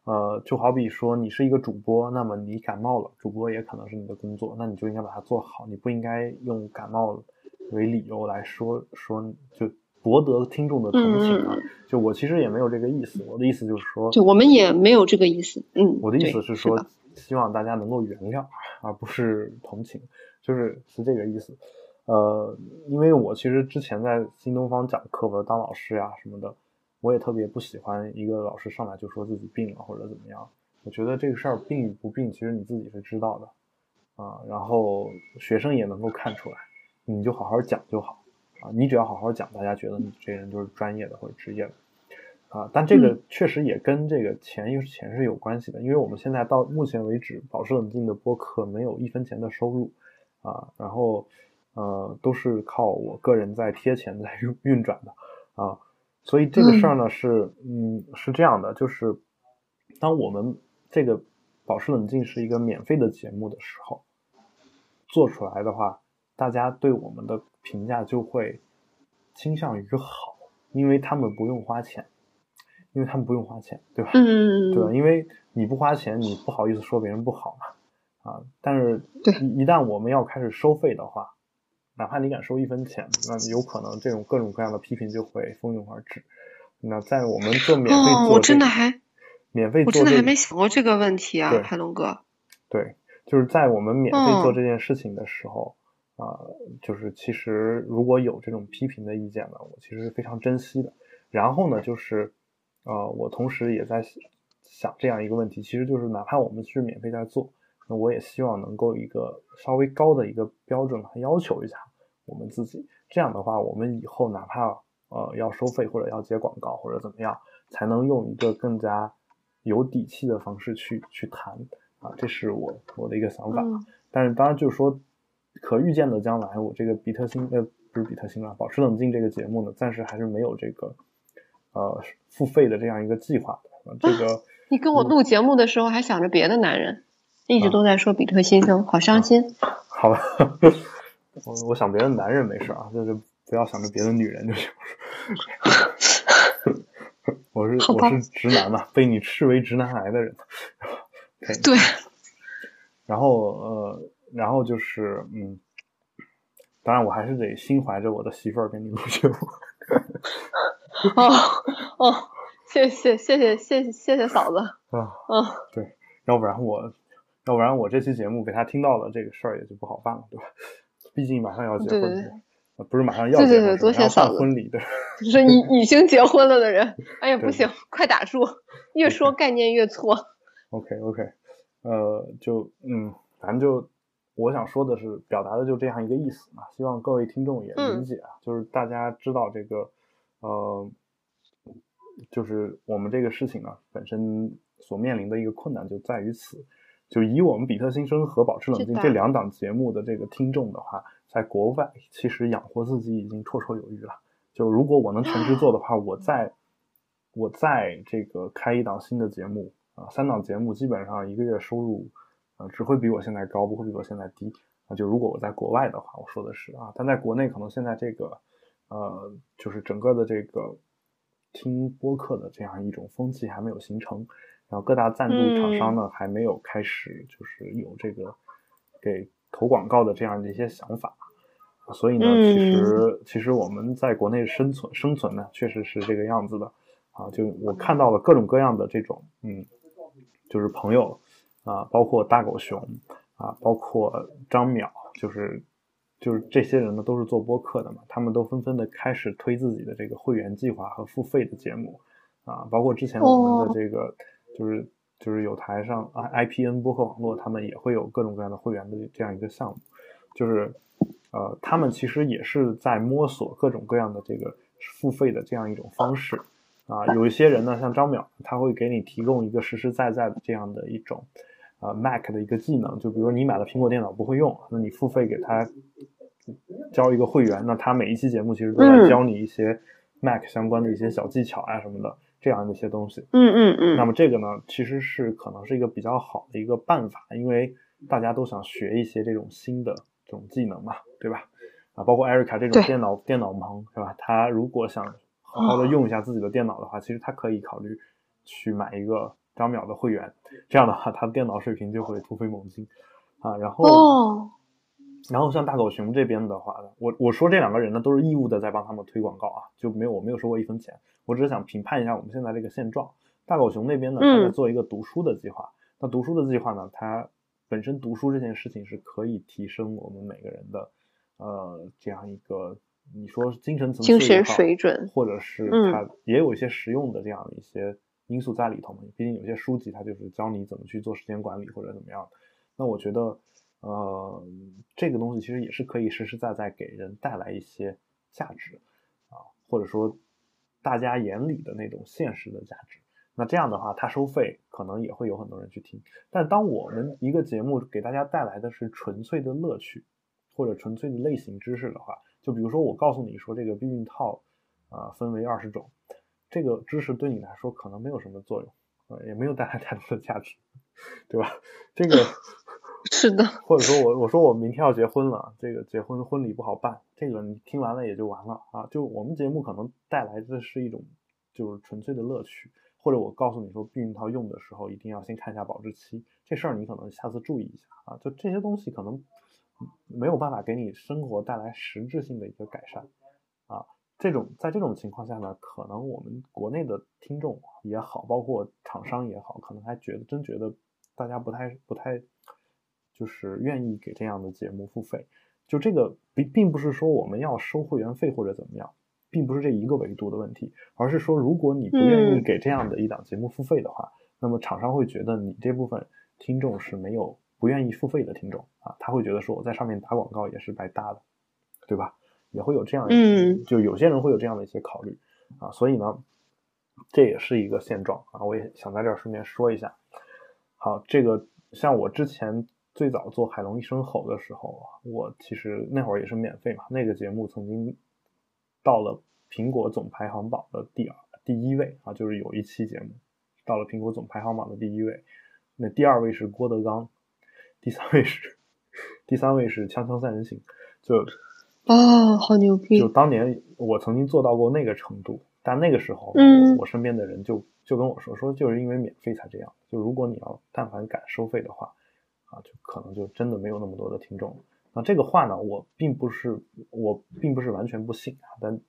呃，就好比说你是一个主播，那么你感冒了，主播也可能是你的工作，那你就应该把它做好，你不应该用感冒为理由来说说就博得听众的同情啊。嗯就我其实也没有这个意思，我的意思就是说，就我们也没有这个意思，嗯，我的意思是说的，希望大家能够原谅，而不是同情，<laughs> 就是是这个意思。呃，因为我其实之前在新东方讲课或者当老师呀什么的，我也特别不喜欢一个老师上来就说自己病了或者怎么样。我觉得这个事儿病与不病，其实你自己是知道的啊，然后学生也能够看出来，你就好好讲就好啊，你只要好好讲，大家觉得你这人就是专业的或者职业的。啊，但这个确实也跟这个钱又是钱是有关系的，因为我们现在到目前为止，保持冷静的播客没有一分钱的收入，啊，然后呃都是靠我个人在贴钱在运运转的，啊，所以这个事儿呢是嗯是这样的，就是当我们这个保持冷静是一个免费的节目的时候，做出来的话，大家对我们的评价就会倾向于好，因为他们不用花钱。因为他们不用花钱，对吧？嗯，对吧？因为你不花钱，你不好意思说别人不好嘛，啊！但是对一一旦我们要开始收费的话，哪怕你敢收一分钱，那有可能这种各种各样的批评就会蜂拥而至。那在我们做免费哦，做我真的还免费做这我真的还没想过这个问题啊，海龙哥。对，就是在我们免费做嗯这件事情的时候，啊、就是其实如果有这种批评的意见呢，我其实是非常珍惜的。然后呢，就是呃，我同时也在想这样一个问题，其实就是哪怕我们是免费在做，那我也希望能够一个稍微高的一个标准来要求一下我们自己。这样的话，我们以后哪怕呃要收费或者要接广告或者怎么样，才能用一个更加有底气的方式去去谈啊，这是我我的一个想法。嗯但是当然就是说，可预见的将来，我这个比特星呃不是比特星了，保持冷静这个节目呢，暂时还是没有这个呃付费的这样一个计划这个你跟我录节目的时候还想着别的男人，一直都在说比特新生，好伤心。好吧，<laughs> 我我想别的男人没事啊，就是不要想着别的女人就行。<laughs> 我是我是直男嘛，被你视为直男癌的人。<laughs> 对，然后呃，然后就是嗯，当然我还是得心怀着我的媳妇儿跟你录节目。<laughs> 哦哦，谢谢谢谢谢谢谢谢嫂子。<laughs> 啊，嗯，对，要不然我，要不然我这期节目被他听到了，这个事儿也就不好办了，对吧？毕竟马上要结婚，对对对呃不是马上要对对结婚，对多是马上要谢嫂子办婚礼的。<laughs> 就是已已经结婚了的人，哎呀不行，快打住，越说概念越错。OK OK，呃，就嗯，反正就我想说的是，表达的就这样一个意思嘛，希望各位听众也嗯理解啊，就是大家知道这个，呃，就是我们这个事情呢本身所面临的一个困难就在于此。就以我们比特新生和保持冷静这两档节目的这个听众的话，在国外其实养活自己已经绰绰有余了。就如果我能全职做的话，我在我在这个开一档新的节目啊，三档节目基本上一个月收入，呃，只会比我现在高，不会比我现在低啊。就如果我在国外的话，我说的是啊，但在国内可能现在这个呃，就是整个的这个听播客的这样一种风气还没有形成，然后各大赞助厂商呢、还没有开始就是有这个给投广告的这样的一些想法。所以呢，其实其实我们在国内生存生存呢，确实是这个样子的啊。就我看到了各种各样的这种，嗯，就是朋友啊，包括大狗熊啊，包括张淼，就是就是这些人呢，都是做播客的嘛，他们都纷纷的开始推自己的这个会员计划和付费的节目啊，包括之前我们的这个、就是就是有台上 I IPN 播客网络，他们也会有各种各样的会员的这样一个项目，就是。呃，他们其实也是在摸索各种各样的这个付费的这样一种方式啊。有一些人呢，像张淼，他会给你提供一个实实在在的这样的一种呃 Mac 的一个技能，就比如你买了苹果电脑不会用，那你付费给他交一个会员，那他每一期节目其实都在教你一些 Mac 相关的一些小技巧啊什么的这样的一些东西。嗯嗯嗯。那么这个呢，其实是可能是一个比较好的一个办法，因为大家都想学一些这种新的这种技能嘛，对吧？啊，包括艾瑞卡这种电脑电脑盲是吧？他如果想好好的用一下自己的电脑的话，其实他可以考虑去买一个张淼的会员，这样的话他的电脑水平就会突飞猛进啊。然后、哦，然后像大狗熊这边的话呢，我我说这两个人呢都是义务的在帮他们推广告啊，就没有我没有收过一分钱，我只是想评判一下我们现在这个现状。大狗熊那边呢，他在做一个读书的计划。那读书的计划呢，它本身读书这件事情是可以提升我们每个人的呃这样一个你说精神层精神水准，或者是它也有一些实用的这样的一些因素在里头嘛。毕竟有些书籍它就是教你怎么去做时间管理或者怎么样。那我觉得。呃，这个东西其实也是可以实实在在给人带来一些价值啊，或者说大家眼里的那种现实的价值。那这样的话，它收费可能也会有很多人去听。但当我们一个节目给大家带来的是纯粹的乐趣，或者纯粹的类型知识的话，就比如说我告诉你说这个避孕套啊分为二十种，这个知识对你来说可能没有什么作用，呃，也没有带来太多的价值，对吧？这个。<laughs> 是的，或者说我我说我明天要结婚了，这个结婚婚礼不好办，这个你听完了也就完了啊。就我们节目可能带来的是一种就是纯粹的乐趣，或者我告诉你说避孕套用的时候一定要先看一下保质期，这事儿你可能下次注意一下啊。就这些东西可能没有办法给你生活带来实质性的一个改善啊。这种在这种情况下呢，可能我们国内的听众也好，包括厂商也好，可能还觉得真觉得大家不太不太。就是愿意给这样的节目付费，就这个并并不是说我们要收会员费或者怎么样，并不是这一个维度的问题，而是说如果你不愿意给这样的一档节目付费的话，那么厂商会觉得你这部分听众是没有不愿意付费的听众啊，他会觉得说我在上面打广告也是白搭的，对吧？也会有这样，嗯，就有些人会有这样的一些考虑啊，所以呢，这也是一个现状啊，我也想在这儿顺便说一下。好，这个像我之前。最早做《海龙一声吼》的时候我其实那会儿也是免费嘛。那个节目曾经到了苹果总排行榜的第二、第一位啊，就是有一期节目到了苹果总排行榜的第一位。那第二位是郭德纲，第三位是第三位是《锵锵三人行》。就啊，好牛逼！就当年我曾经做到过那个程度，但那个时候，嗯，我身边的人就就跟我说说，就是因为免费才这样。就如果你要但凡敢收费的话。啊，就可能就真的没有那么多的听众。那这个话呢，我并不是我并不是完全不信啊。但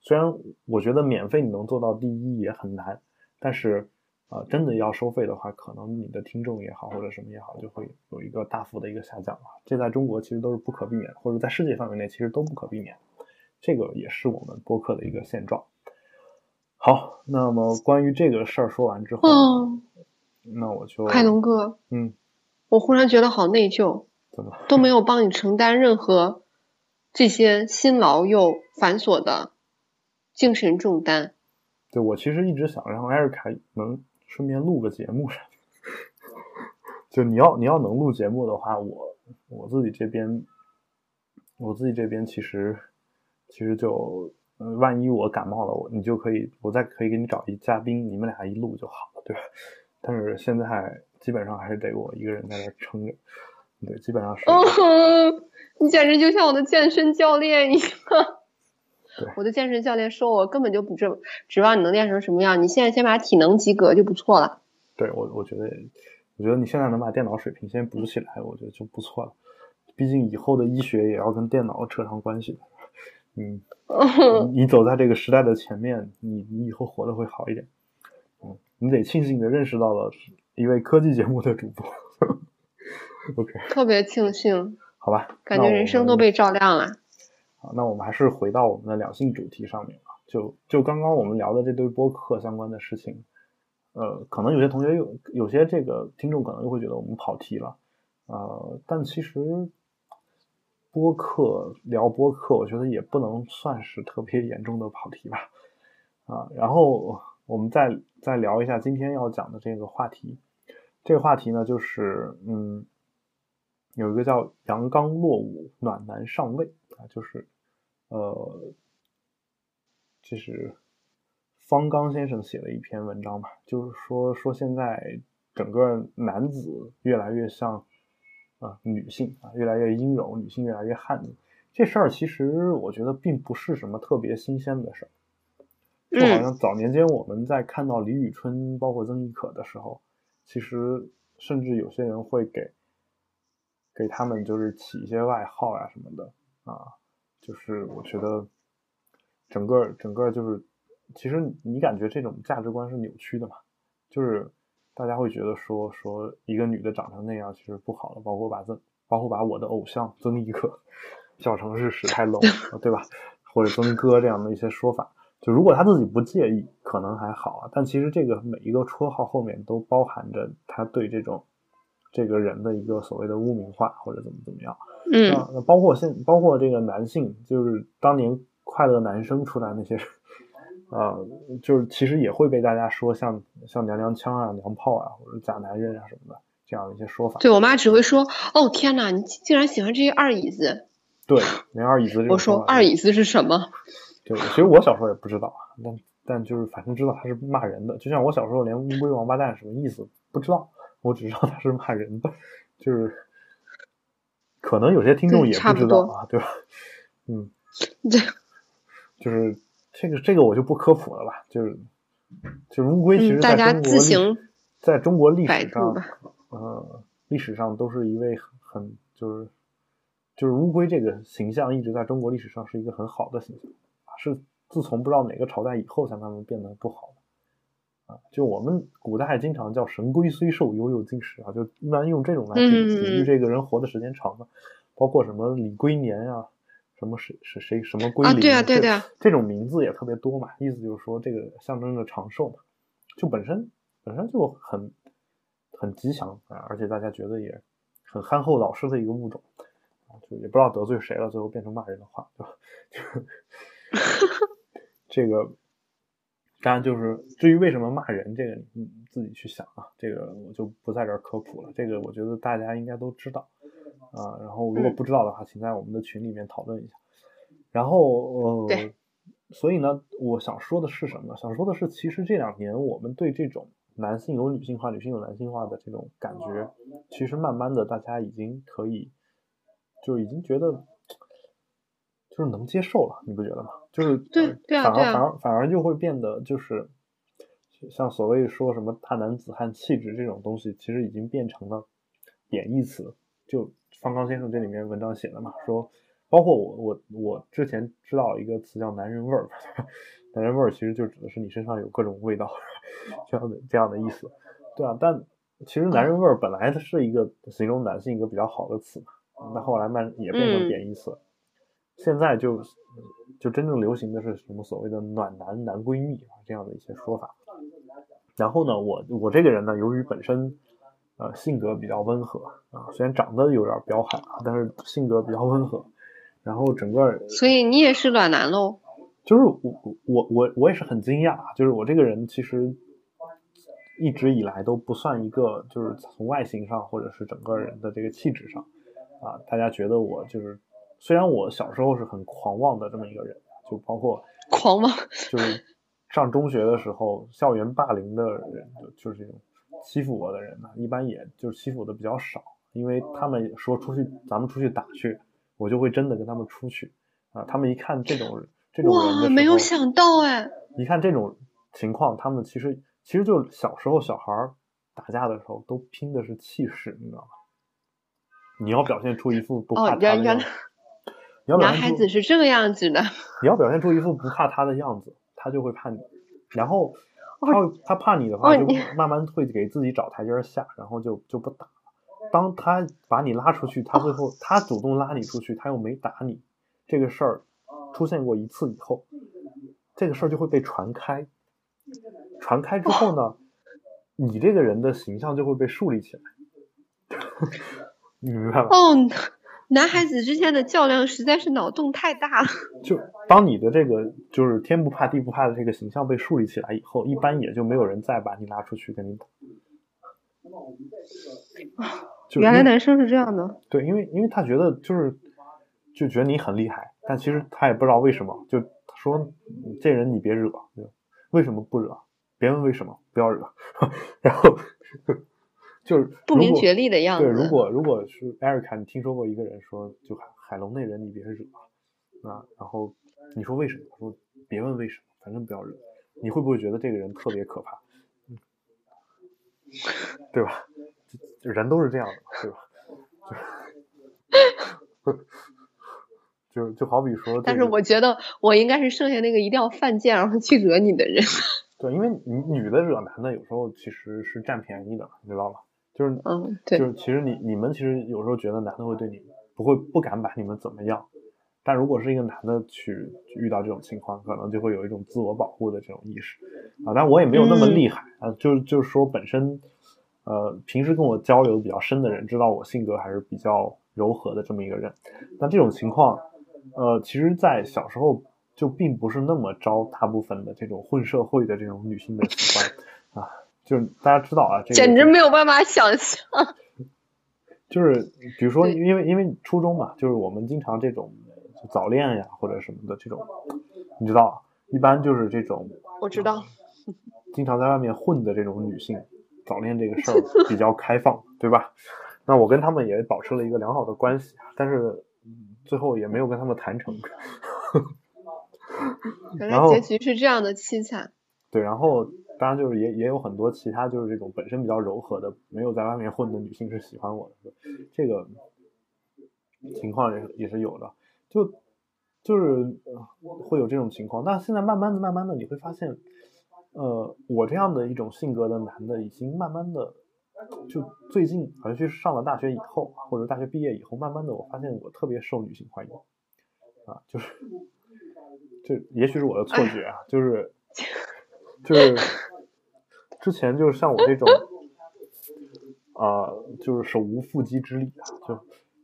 虽然我觉得免费你能做到第一也很难，但是啊，真的要收费的话，可能你的听众也好或者什么也好，就会有一个大幅的一个下降啊。这在中国其实都是不可避免，或者在世界范围内其实都不可避免。这个也是我们播客的一个现状。好，那么关于这个事儿说完之后，那我就海龙哥，嗯。我忽然觉得好内疚，怎么都没有帮你承担任何这些辛劳又繁琐的精神重担。对我其实一直想让艾瑞卡能顺便录个节目啥的。就你要你要能录节目的话，我我自己这边我自己这边其实其实就万一我感冒了，我你就可以我再可以给你找一嘉宾，你们俩一录就好了，对吧？但是现在。基本上还是得我一个人在那撑着，对，基本上是。你简直就像我的健身教练一样。对。我的健身教练说，我根本就不指指望你能练成什么样，你现在先把体能及格就不错了。对我，我觉得，我觉得你现在能把电脑水平先补起来，我觉得就不错了。毕竟以后的医学也要跟电脑扯上关系的。嗯。<laughs> 你走在这个时代的前面，你你以后活得会好一点。嗯，你得庆幸的认识到了。一位科技节目的主播，<laughs> OK，特别庆幸，好吧，感觉人生都被照亮了。那我们还是回到我们的两性主题上面啊，就就刚刚我们聊的这堆播客相关的事情，呃，可能有些同学有有些这个听众可能又会觉得我们跑题了，呃，但其实播客聊播客，我觉得也不能算是特别严重的跑题吧，啊，然后。我们再再聊一下今天要讲的这个话题。这个话题呢，就是嗯，有一个叫“阳刚落伍，暖男上位”啊，就是呃，就是方刚先生写了一篇文章吧，就是说说现在整个男子越来越像啊女性啊，越来越阴柔，女性越来越汉子。这事儿其实我觉得并不是什么特别新鲜的事儿。就好像早年间我们在看到李宇春，包括曾轶可的时候，其实甚至有些人会给给他们就是起一些外号呀什么的啊，就是我觉得整个整个就是，其实你感觉这种价值观是扭曲的嘛？就是大家会觉得说说一个女的长成那样其实不好的，包括把曾包括把我的偶像曾轶可小城市史泰龙，对吧？或者曾哥这样的一些说法，就如果他自己不介意，可能还好啊。但其实这个每一个绰号后面都包含着他对这种。这个人的一个所谓的污名化或者怎么怎么样，嗯，那包括现包括这个男性，就是当年快乐男生出来那些，呃，就是其实也会被大家说像像娘娘腔啊、娘炮啊或者假男人啊什么的这样的一些说法。对我妈只会说：“哦天哪，你竟然喜欢这些二椅子。”对，连二椅子。我说二椅子是什么？对，其实我小时候也不知道，但但就是反正知道他是骂人的，就像我小时候连乌龟王八蛋什么意思不知道。我只知道他是骂人的，就是可能有些听众也不知道啊，对吧？嗯，<laughs> 对，就是这个这个我就不科普了吧，就是就是乌龟其实大家自行在中国历史上，呃，历史上都是一位很就是就是乌龟这个形象一直在中国历史上是一个很好的形象是自从不知道哪个朝代以后才慢慢变得不好。啊，就我们古代经常叫“神龟虽寿，犹有竟时”啊，就一般用这种来比比喻这个人活的时间长的，包括什么李龟年呀，什么谁谁谁什么龟啊，对啊对啊，这种名字也特别多嘛，意思就是说这个象征着长寿嘛，就本身本身就很很吉祥啊，而且大家觉得也很憨厚老实的一个物种啊，就也不知道得罪谁了，最后变成骂人的话，对吧？<laughs> <laughs> 这个。当然，就是至于为什么骂人，这个你自己去想啊，这个我就不在这儿科普了。这个我觉得大家应该都知道啊。然后如果不知道的话，请在我们的群里面讨论一下。然后呃，所以呢，我想说的是什么？想说的是，其实这两年我们对这种男性有女性化、女性有男性化的这种感觉，其实慢慢的大家已经可以，就是已经觉得。就是能接受了，你不觉得吗？就是对对啊，反而反而反而就会变得就是，像所谓说什么大男子汉气质这种东西，其实已经变成了贬义词。就方刚先生这里面文章写的嘛，说包括我我我之前知道一个词叫男人味儿，<laughs> 男人味儿其实就指的是你身上有各种味道 <laughs> 这样的这样的意思，对啊。但其实男人味儿本来它是一个形容男性一个比较好的词嘛，那后来慢也变成贬义词。现在就就真正流行的是什么所谓的暖男男闺蜜啊这样的一些说法。然后呢，我我这个人呢，由于本身呃性格比较温和啊，虽然长得有点彪悍啊，但是性格比较温和。然后整个所以你也是暖男喽？就是我我我我也是很惊讶，就是我这个人其实一直以来都不算一个，就是从外形上或者是整个人的这个气质上啊，大家觉得我就是。虽然我小时候是很狂妄的这么一个人，就包括狂妄，就是上中学的时候，校园霸凌的人，就就是这种欺负我的人呢，一般也就欺负我的比较少，因为他们说出去，咱们出去打去，我就会真的跟他们出去啊。他们一看这种这种人哇，没有想到哎，一看这种情况，他们其实其实就小时候小孩打架的时候都拼的是气势，你知道吗？你要表现出一副不怕他的样子。男孩子是这个样子的，<laughs> 你要表现出一副不怕他的样子，他就会怕你。然后他他怕你的话，就慢慢会给自己找台阶下，然后就就不打了。当他把你拉出去，他最后他主动拉你出去，他又没打你，这个事儿出现过一次以后，这个事儿就会被传开。传开之后呢，你这个人的形象就会被树立起来。<laughs> 你明白吗？哦。男孩子之间的较量实在是脑洞太大了。<laughs> 就当你的这个就是天不怕地不怕的这个形象被树立起来以后，一般也就没有人再把你拉出去跟你打。原来男生是这样的。对，因为因为他觉得就是就觉得你很厉害，但其实他也不知道为什么，就说这人你别惹，为什么不惹？别问为什么，不要惹。<laughs> 然后。就是不明觉厉的样子。对，如果如果是艾瑞卡，你听说过一个人说，就海海龙那人你别惹啊，然后你说为什么？说别问为什么，反正不要惹。你会不会觉得这个人特别可怕？嗯对吧？人都是这样的，对吧？<laughs> 就就好比说，但是我觉得我应该是剩下那个一定要犯贱然后去惹你的人。<laughs> 对，因为女女的惹男的有时候其实是占便宜的，你知道吗？就是嗯，对，就是其实你你们其实有时候觉得男的会对你不会不敢把你们怎么样，但如果是一个男的去遇到这种情况，可能就会有一种自我保护的这种意识啊。但我也没有那么厉害啊，就是就是说本身呃平时跟我交流比较深的人知道我性格还是比较柔和的这么一个人，那这种情况。呃，其实，在小时候就并不是那么招大部分的这种混社会的这种女性的喜欢 <laughs> 啊，就是大家知道啊，这简直没有办法想象。就是比如说，因为因为初中嘛，就是我们经常这种早恋呀或者什么的这种，你知道，一般就是这种我知道，经常在外面混的这种女性，早恋这个事儿比较开放，<laughs> 对吧？那我跟他们也保持了一个良好的关系，但是。最后也没有跟他们谈成，<laughs> 原来结局是这样的凄惨。对，然后当然就是也也有很多其他就是这种本身比较柔和的，没有在外面混的女性是喜欢我的，这个情况也是也是有的，就就是会有这种情况。但现在慢慢的、慢慢的，你会发现，呃，我这样的一种性格的男的，已经慢慢的。就最近，好像是上了大学以后，或者大学毕业以后，慢慢的我发现我特别受女性欢迎，啊，就是，<laughs> 这也许是我的错觉啊，就是，<laughs> 就是之前就是像我这种，啊，就是手无缚鸡之力啊，就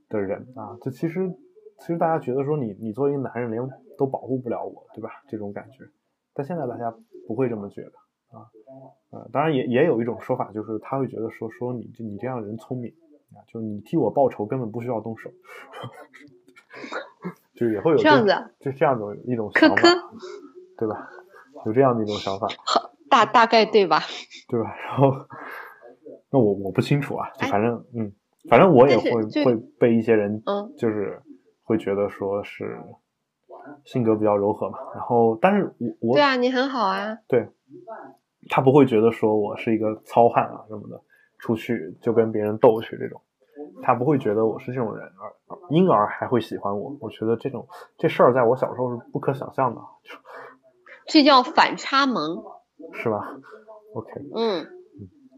的人啊，就其实其实大家觉得说你你作为一个男人连都保护不了我，对吧？这种感觉，但现在大家不会这么觉得。啊，呃，当然也也有一种说法，就是他会觉得说说你你这样的人聪明啊，就是你替我报仇根本不需要动手，<laughs> 就也会有这样子，就这样的一种想法，对吧？有这样的一种想法，大大概对吧？<laughs> 对吧？<laughs> 然后，那我我不清楚啊，就反正嗯，反正我也会会被一些人嗯，就是会觉得说是性格比较柔和嘛，然后但是我我对啊，你很好啊，对。他不会觉得说我是一个糙汉啊什么的，出去就跟别人斗去这种，他不会觉得我是这种人，而因而还会喜欢我。我觉得这种这事儿在我小时候是不可想象的，这叫反差萌，是吧？OK，嗯，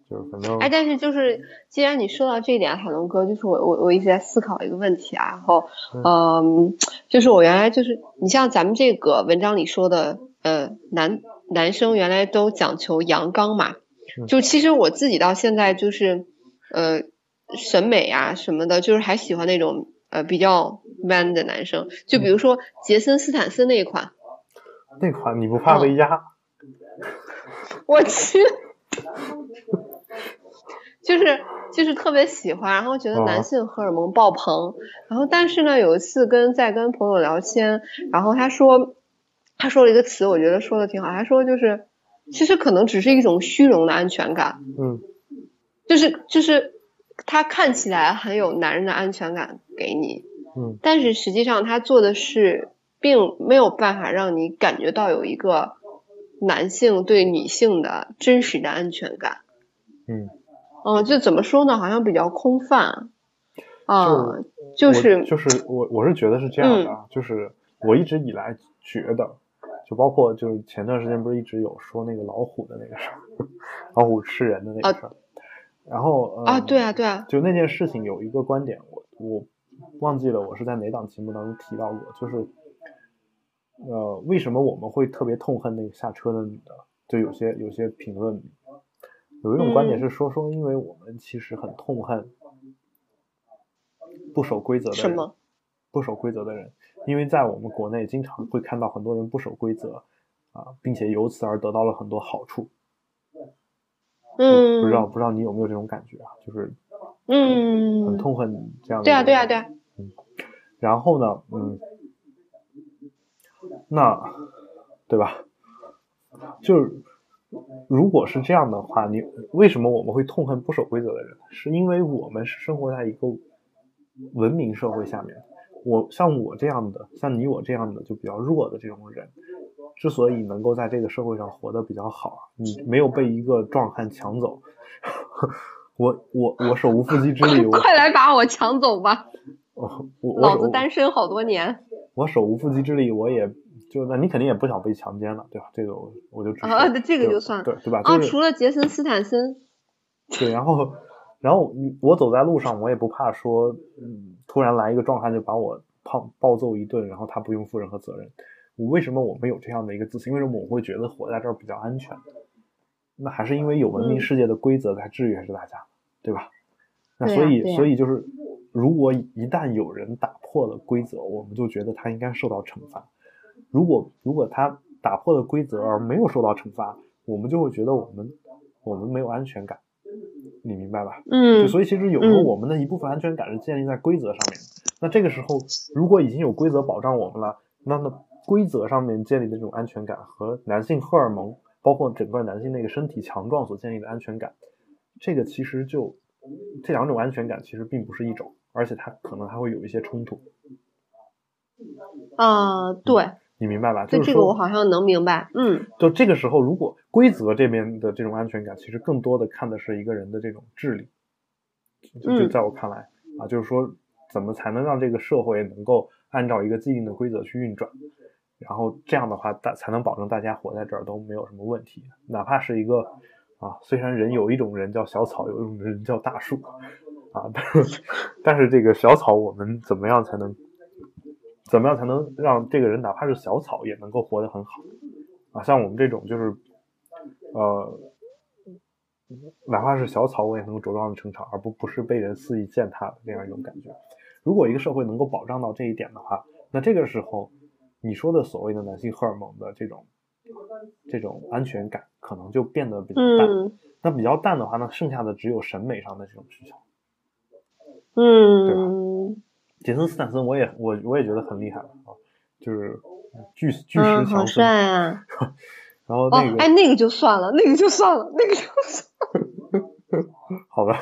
就是反正哎，但是就是既然你说到这一点，海龙哥，就是我我我一直在思考一个问题啊，然后嗯，就是我原来就是你像咱们这个文章里说的，呃，男。男生原来都讲求阳刚嘛，就其实我自己到现在就是，呃，审美啊什么的，就是还喜欢那种呃比较 man 的男生，就比如说杰森斯坦森那一款。那款你不怕被压？<laughs> 我去，就是就是特别喜欢，然后觉得男性荷尔蒙爆棚，然后但是呢，有一次跟在跟朋友聊天，然后他说。他说了一个词，我觉得说的挺好。他说就是，其实可能只是一种虚荣的安全感。嗯，就是就是他看起来很有男人的安全感给你。嗯，但是实际上他做的事并没有办法让你感觉到有一个男性对女性的真实的安全感。嗯，嗯，就怎么说呢？好像比较空泛。啊，就是就是我我是觉得是这样的啊，就是我一直以来觉得。就包括就是前段时间不是一直有说那个老虎的那个事儿，<laughs> 老虎吃人的那个事儿，然后啊对啊对啊，就那件事情有一个观点，我我忘记了我是在哪档节目当中提到过，就是呃为什么我们会特别痛恨那个下车的女的？就有些有些评论有一种观点是说说，因为我们其实很痛恨不守规则的人，不守规则的人。因为在我们国内，经常会看到很多人不守规则，啊，并且由此而得到了很多好处。嗯，不知道不知道你有没有这种感觉啊？就是，嗯，很痛恨这样的。对啊，对啊，对啊。嗯，然后呢，嗯，那，对吧？就是如果是这样的话，你为什么我们会痛恨不守规则的人？是因为我们是生活在一个文明社会下面。我像我这样的，像你我这样的就比较弱的这种人，之所以能够在这个社会上活得比较好，你没有被一个壮汉抢走，<laughs> 我我我手无缚鸡之力，<laughs> 快来把我抢走吧！我我老子单身好多年。我手无缚鸡之力，我也就那你肯定也不想被强奸了，对吧？这个我我就啊，这个就算了对对吧？啊，除了杰森斯坦森。对，然后然后我走在路上，我也不怕说，嗯，突然来一个壮汉就把我胖暴揍一顿，然后他不用负任何责任。我为什么我们有这样的一个自信？为什么我会觉得活在这儿比较安全？那还是因为有文明世界的规则在制约着大家，对吧？那所以所以就是，如果一旦有人打破了规则，我们就觉得他应该受到惩罚。如果如果他打破了规则而没有受到惩罚，我们就会觉得我们我们没有安全感。你明白吧？嗯。所以其实有时候我们的一部分安全感是建立在规则上面。那这个时候，如果已经有规则保障我们了，那么。规则上面建立的这种安全感和男性荷尔蒙，包括整个男性那个身体强壮所建立的安全感，这个其实就这两种安全感其实并不是一种，而且它可能还会有一些冲突。啊，对，你明白吧？就这个我好像能明白。嗯，就这个时候，如果规则这边的这种安全感，其实更多的看的是一个人的这种智力。就就在我看来啊，就是说怎么才能让这个社会能够按照一个既定的规则去运转。然后这样的话，大才能保证大家活在这儿都没有什么问题。哪怕是一个啊，虽然人有一种人叫小草，有一种人叫大树啊，但是但是这个小草，我们怎么样才能怎么样才能让这个人哪怕是小草也能够活得很好啊？像我们这种就是呃，哪怕是小草，我也能够茁壮的成长，而不不是被人肆意践踏的那样一种感觉。如果一个社会能够保障到这一点的话，那这个时候。你说的所谓的男性荷尔蒙的这种这种安全感，可能就变得比较淡。那比较淡的话，那剩下的只有审美上的这种需求。嗯，对吧？杰森斯坦森，我也我我也觉得很厉害啊，就是巨巨石强森啊。<laughs> 然后那个，哎，那个就算了，那个就算了，那个就算了。<laughs> 好吧。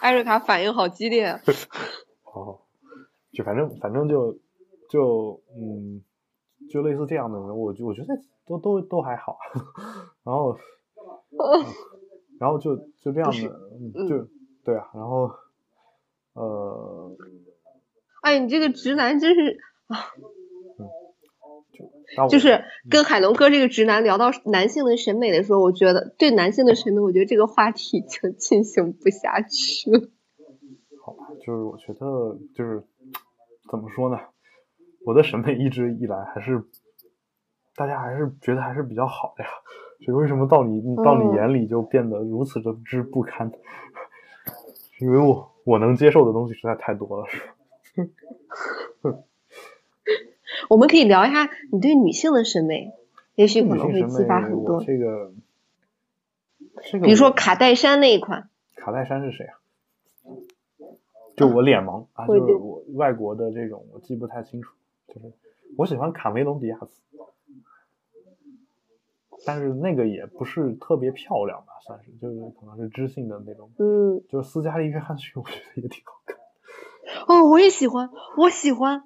艾瑞卡反应好激烈。<laughs> 好，就反正反正就就嗯。就类似这样的人，我我觉得都都都还好，然后，然后就就这样的，就对啊，然后，呃，哎，你这个直男真是啊，就就是跟海龙哥这个直男聊到男性的审美的时候，我觉得对男性的审美，我觉得这个话题已经进行不下去了。<laughs> 好吧，就是我觉得就是怎么说呢？我的审美一直以来还是，大家还是觉得还是比较好的呀。就为什么到你到你眼里就变得如此的之不堪？<laughs> 因为我我能接受的东西实在太多了。<laughs> 我们可以聊一下你对女性的审美，也许可能会激发很多。这个，这个，比如说卡戴珊那一款。卡戴珊是谁啊？就我脸盲啊，就是我外国的这种我记不太清楚。就是我喜欢卡梅隆·迪亚斯，但是那个也不是特别漂亮吧，算是就是可能是知性的那种。嗯，就是斯嘉丽·约翰逊，我觉得也挺好看。哦，我也喜欢，我喜欢，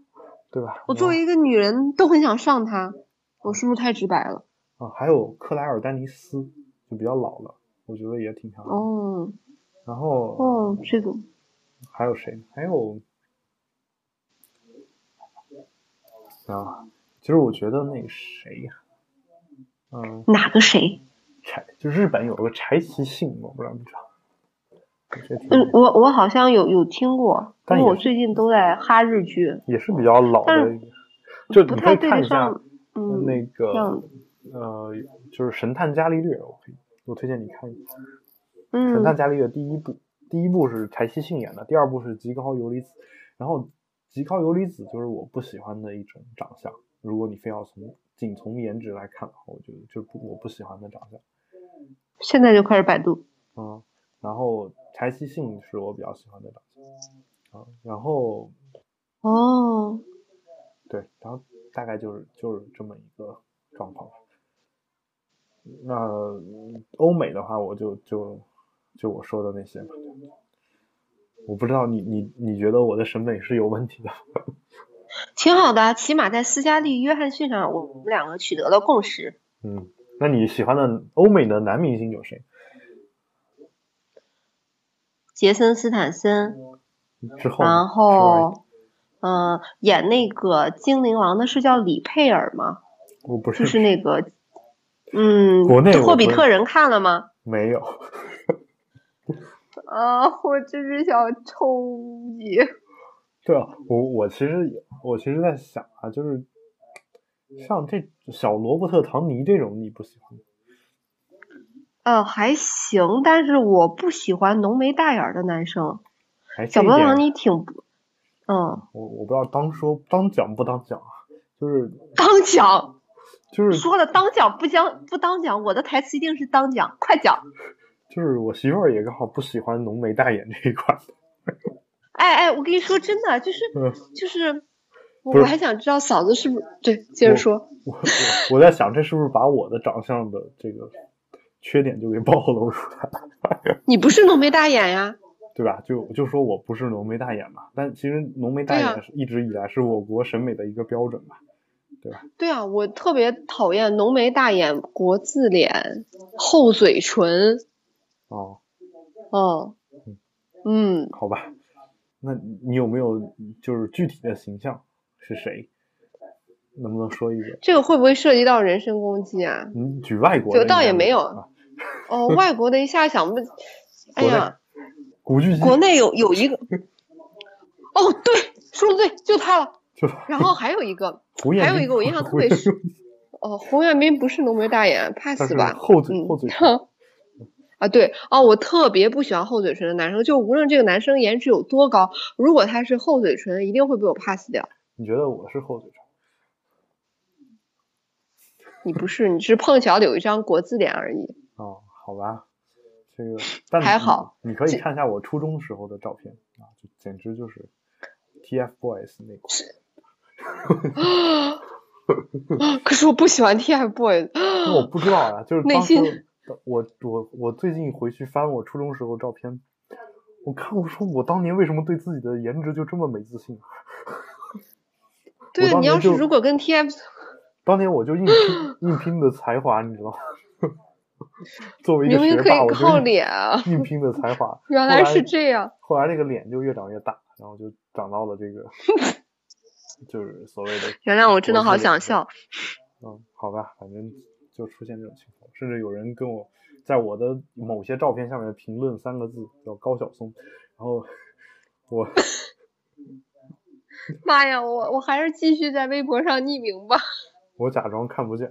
对吧？我作为一个女人都很想上他，我是不是太直白了？啊，还有克莱尔·丹尼斯，就比较老了，我觉得也挺漂亮。哦，然后哦，这个还有谁？还有。啊，其实我觉得那个谁呀，嗯，哪个谁？柴就日本有个柴崎幸，我不知道你知道。嗯，我我好像有有听过，因为我最近都在哈日剧。也是比较老的，就不太对得上。嗯，那个呃，就是《神探伽利略》，我可以，我推荐你看一下。嗯，《神探伽利略》第一部，第一部是柴崎幸演的，第二部是吉高由里子，然后。吉高游离子就是我不喜欢的一种长相。如果你非要从仅从颜值来看的话，我觉得就不我不喜欢的长相。现在就开始百度。嗯，然后柴崎幸是我比较喜欢的长相。啊，然后哦，对，然后大概就是就是这么一个状况。那欧美的话，我就就就我说的那些嘛。我不知道你你你觉得我的审美是有问题的？挺好的，起码在斯嘉丽·约翰逊上，我们两个取得了共识。嗯，那你喜欢的欧美的男明星有谁？杰森·斯坦森。之后。然后，嗯，演那个精灵王的是叫李佩尔吗？我不是，就是那个，嗯，国内霍比特人看了吗？没有。<laughs> 啊，我真是想抽你！对啊，我我其实我其实在想啊，就是像这小罗伯特·唐尼这种，你不喜欢吗？呃，还行，但是我不喜欢浓眉大眼的男生。小罗伯特·唐尼挺，嗯，我我不知道当说当讲不当讲啊，就是当讲，<laughs> 就是说了当讲不讲不当讲，我的台词一定是当讲，快讲。<laughs> 就是我媳妇儿也刚好不喜欢浓眉大眼这一款。哎哎，我跟你说真的，就是就是，我还想知道嫂子是不是对？接着说。我我我在想，这是不是把我的长相的这个缺点就给暴露出来了？<laughs> 你不是浓眉大眼呀？对吧？就就说我不是浓眉大眼嘛，但其实浓眉大眼一直以来是我国审美的一个标准吧，对吧？对啊，我特别讨厌浓眉大眼、国字脸、厚嘴唇。哦。哦。嗯。好吧。那你有没有就是具体的形象是谁？能不能说一个？这个会不会涉及到人身攻击啊？你举外国的，倒也没有。哦，外国的一下想不，<laughs> 哎呀，古巨基。国内有有一个，<laughs> 哦，对，说的对，就他了。就。然后还有一个，还有一个我印象特别深。哦，洪彦斌不是浓眉大眼，pass 吧。厚嘴，厚嘴。<laughs> 啊，对哦，我特别不喜欢厚嘴唇的男生，就无论这个男生颜值有多高，如果他是厚嘴唇，一定会被我 pass 掉。你觉得我是厚嘴唇？<laughs> 你不是，你是碰巧有一张国字脸而已。哦，好吧，这个还好，你可以看一下我初中时候的照片啊，就简直就是 TFBOYS 那款。<gasps> 可是我不喜欢 TFBOYS。<laughs> 我不知道啊，就是内心。我我我最近回去翻我初中时候照片，我看我说我当年为什么对自己的颜值就这么没自信？对你要是如果跟 TF，<laughs> 当年我就硬拼硬拼的才华，你知道吗？<laughs> 作为一个学霸，我靠脸啊！硬拼的才华，<laughs> 原来是这样。后来那个脸就越长越大，然后就长到了这个，就是所谓的。原谅我真的好想笑。嗯，好吧，反正就出现这种情况。甚至有人跟我在我的某些照片下面评论三个字叫高晓松，然后我 <laughs> 妈呀，我我还是继续在微博上匿名吧。我假装看不见，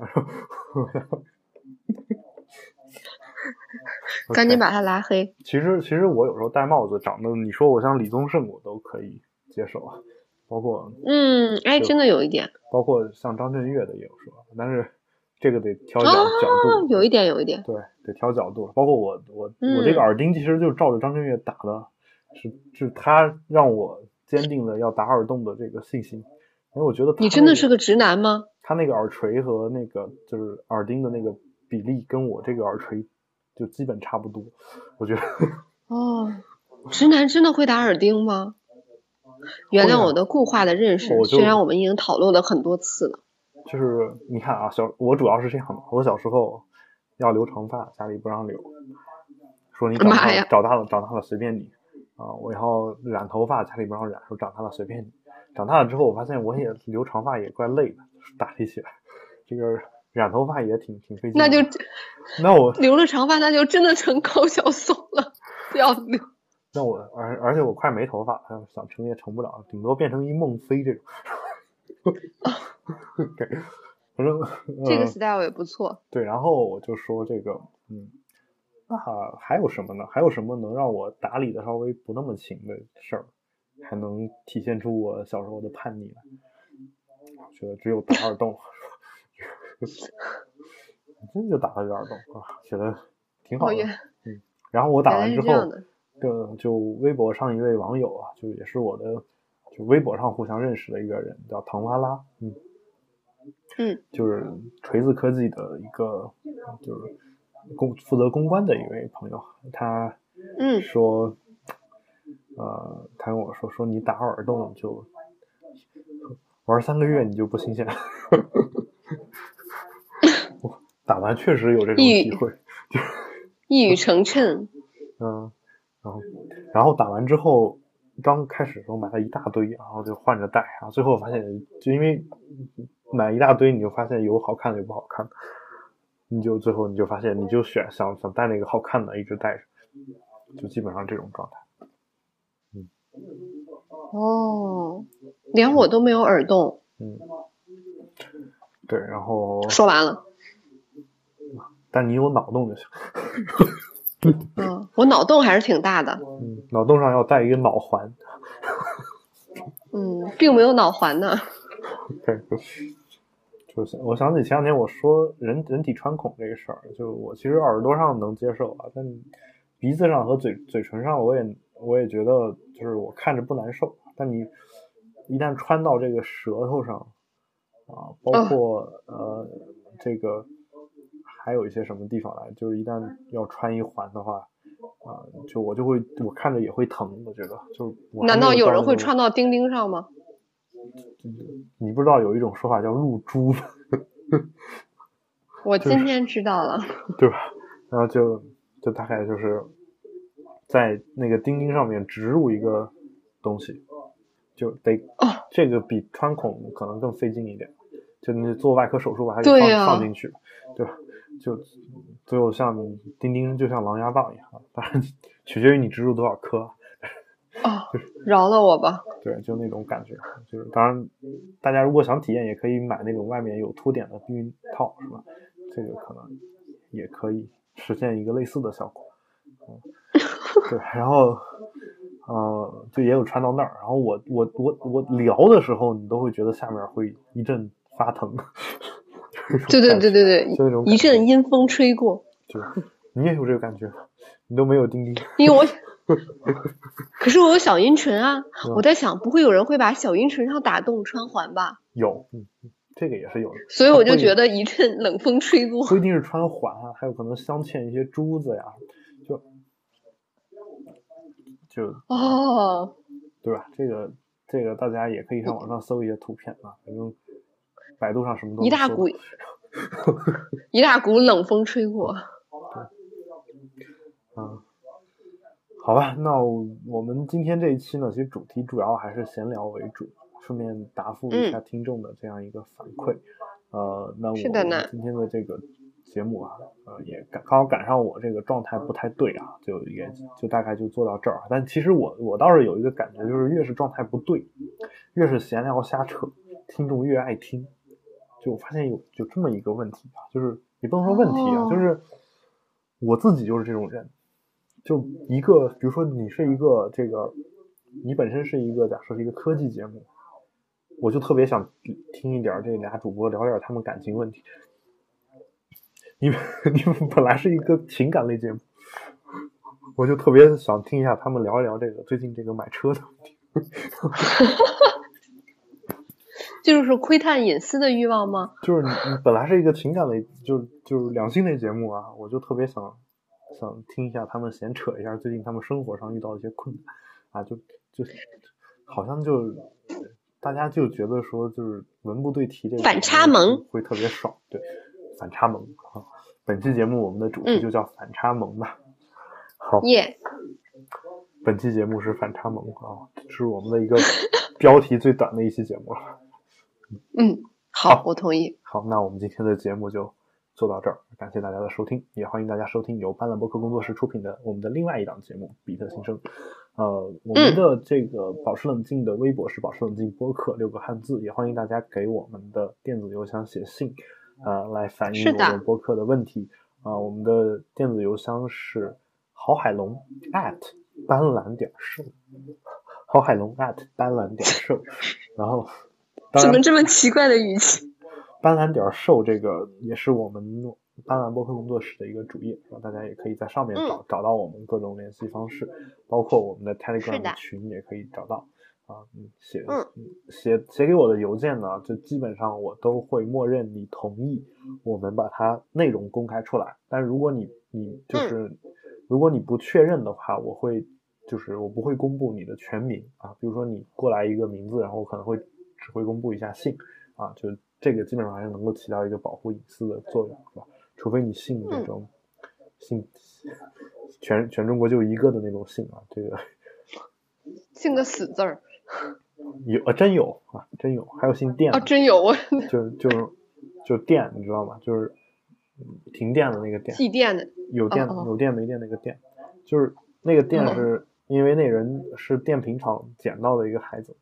赶紧把他拉黑。其实其实我有时候戴帽子长得，你说我像李宗盛，我都可以接受啊。包括嗯，哎，真的有一点。包括像张震岳的也有说，但是。这个得挑角角度，有一点，有一点，对，得挑角度。包括我，我，我这个耳钉其实就照着张震岳打的，是，是他让我坚定了要打耳洞的这个信心。因为我觉得你真的是个直男吗？他那个耳垂和那个就是耳钉的那个比例跟我这个耳垂就基本差不多，我觉得。哦，直男真的会打耳钉吗？原谅我的固化的认识，虽然我们已经讨论了很多次了。就是你看啊，小我主要是这样的，我小时候要留长发，家里不让留，说你长大了长大了长大了随便你啊，我要染头发，家里不让染，说长大了随便你。长大了之后，我发现我也留长发也怪累的，<laughs> 打理起来，这个染头发也挺挺费劲。那就那我留了长发，那就真的成高晓松了，不要留。<laughs> 那我而而且我快没头发，想成也成不了，顶多变成一孟非这种。<laughs> 对，反正这个 style 也不错。对，然后我就说这个，嗯，那还有什么呢？还有什么能让我打理的稍微不那么勤的事儿，还能体现出我小时候的叛逆来？我觉得只有打耳洞，真就打了个耳洞啊，觉得挺好的。嗯，然后我打完之后，就就微博上一位网友啊，就也是我的。就微博上互相认识的一个人叫唐拉拉，嗯，嗯，就是锤子科技的一个，就是公负责公关的一位朋友，他，嗯，说，呃，他跟我说说你打耳洞就玩三个月你就不新鲜，<laughs> 我打完确实有这种体会，<laughs> 一语成谶，<laughs> 嗯，然后然后打完之后。刚开始的时候买了一大堆，然后就换着戴，然后最后发现，就因为买一大堆，你就发现有好看的有不好看的，你就最后你就发现，你就选想想戴那个好看的，一直戴着，就基本上这种状态。嗯。哦，连我都没有耳洞。嗯。对，然后。说完了。但你有脑洞就行。嗯，我脑洞还是挺大的。嗯，脑洞上要带一个脑环。嗯，并没有脑环呢。对，就是我想起前两天我说人人体穿孔这个事儿，就我其实耳朵上能接受啊，但鼻子上和嘴嘴唇上，我也我也觉得就是我看着不难受。但你一旦穿到这个舌头上啊，包括呃这个。还有一些什么地方来，就是一旦要穿一环的话，啊，就我就会我看着也会疼，我觉得就。难道有人会穿到钉钉上吗？你不知道有一种说法叫入珠吗？<laughs> 我今天知道了。对吧？然后就就大概就是在那个钉钉上面植入一个东西，就得这个比穿孔可能更费劲一点，就你做外科手术把它给放放进去，对吧？就最后像钉钉，就像狼牙棒一样，当然取决于你植入多少颗。啊，<laughs> 饶了我吧。对，就那种感觉，就是当然，大家如果想体验，也可以买那种外面有凸点的避孕套，是吧？这个可能也可以实现一个类似的效果。嗯，对，然后呃，就也有穿到那儿，然后我我我我聊的时候，你都会觉得下面会一阵发疼。对对对对对，就那种一阵阴风吹过。对，你也有这个感觉，你都没有钉钉。因为我，<laughs> 可是我有小阴唇啊！我在想，不会有人会把小阴唇上打洞穿环吧？有，嗯，这个也是有的。所以我就觉得一阵冷风吹过。不一定是穿环啊，还有可能镶嵌一些珠子呀，就就哦，对吧？这个这个大家也可以上网上搜一些图片啊，反正。百度上什么都一大股，<laughs> 一大股冷风吹过。对嗯，好吧，那我们今天这一期呢，其实主题主要还是闲聊为主，顺便答复一下听众的这样一个反馈。呃，那我们今天的这个节目啊，呃，也赶刚好赶上我这个状态不太对啊，就也就大概就做到这儿。但其实我我倒是有一个感觉，就是越是状态不对，越是闲聊瞎扯，听众越爱听。就我发现有有这么一个问题啊，就是也不能说问题啊，就是我自己就是这种人，就一个比如说你是一个这个，你本身是一个假设是一个科技节目，我就特别想听一点这俩主播聊点他们感情问题。你们 <laughs> 你们本来是一个情感类节目，我就特别想听一下他们聊一聊这个最近这个买车的问题。<laughs> 就是窥探隐私的欲望吗？就是你，你本来是一个情感类，就是就是两性类节目啊，我就特别想想听一下他们闲扯一下最近他们生活上遇到一些困难啊，就就好像就大家就觉得说就是文不对题这个反差萌会特别爽，对，反差萌啊。本期节目我们的主题就叫反差萌吧。好，耶。本期节目是反差萌啊，是我们的一个标题最短的一期节目了。<laughs> 嗯，好，我同意。好，那我们今天的节目就做到这儿，感谢大家的收听，也欢迎大家收听由斑斓博客工作室出品的我们的另外一档节目《比特新生》。呃，我们的这个保持冷静的微博是保持冷静播客六个汉字，也欢迎大家给我们的电子邮箱写信，呃，来反映我们播客的问题。啊，我们的电子邮箱是郝海龙 at 斑斓点社，郝海龙 at 斑斓点社，然后。怎么这么奇怪的语气？斑斓点瘦这个也是我们斑斓播客工作室的一个主页，然后大家也可以在上面找找到我们各种联系方式，包括我们的 Telegram 群也可以找到。啊，写写写给我的邮件呢，就基本上我都会默认你同意，我们把它内容公开出来。但如果你你就是如果你不确认的话，我会就是我不会公布你的全名啊。比如说你过来一个名字，然后我可能会。只会公布一下姓，啊，就这个基本上还是能够起到一个保护隐私的作用，是吧？除非你信这种姓全全中国就一个的那种信啊，这个 <laughs> 信个死字儿。有啊，真有啊，真有，还有姓电啊，真有我。就就就电，你知道吗？就是停电的那个电。祭电的。有电有电没电那个电，就是那个电是因为那人是电瓶厂捡到的一个孩子，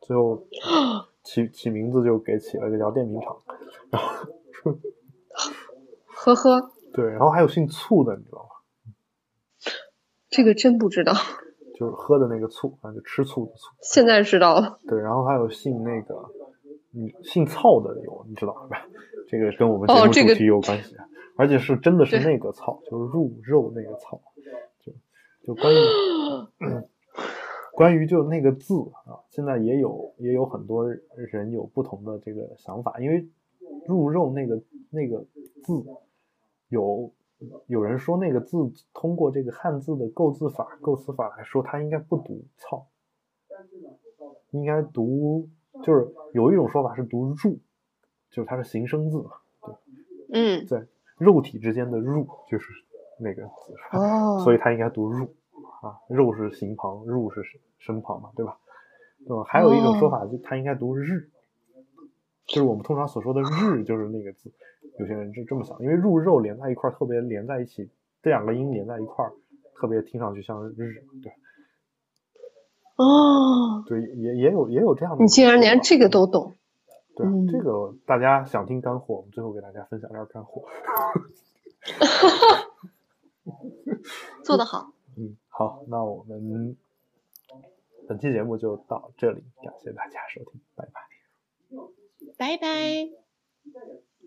最后 <laughs> 起起名字就给起了个叫电瓶厂，然后呵呵。对，然后还有姓醋的，你知道吗？这个真不知道。就是喝的那个醋啊，就吃醋的醋。现在知道了。对，然后还有姓那个，嗯，姓操的有，你知道吧？这个跟我们节目主题有关系，而且是真的是那个操，就是入肉那个操，就就关于 <laughs> 关于就那个字啊，现在也有也有很多人有不同的这个想法，因为入肉那个那个字有。有人说那个字通过这个汉字的构字法、构词法来说，它应该不读“操”，应该读就是有一种说法是读“入”，就是它是形声字嘛，对，嗯，在肉体之间的“入”就是那个字，哦，所以它应该读“入”啊，“肉”是形旁，“入”是身旁嘛，对吧？对吧？还有一种说法就它应该读“日”，就是我们通常所说的“日”就是那个字。有些人就这么想，因为入肉连在一块儿，特别连在一起，这两个音连在一块儿，特别听上去像日，对。哦。对，也也有也有这样的。你竟然连这个都懂。对，这个大家想听干货，我们最后给大家分享点干货。<laughs> <laughs> <laughs> 做得好。好，那我们本期节目就到这里，感谢大家收听，拜拜。拜拜。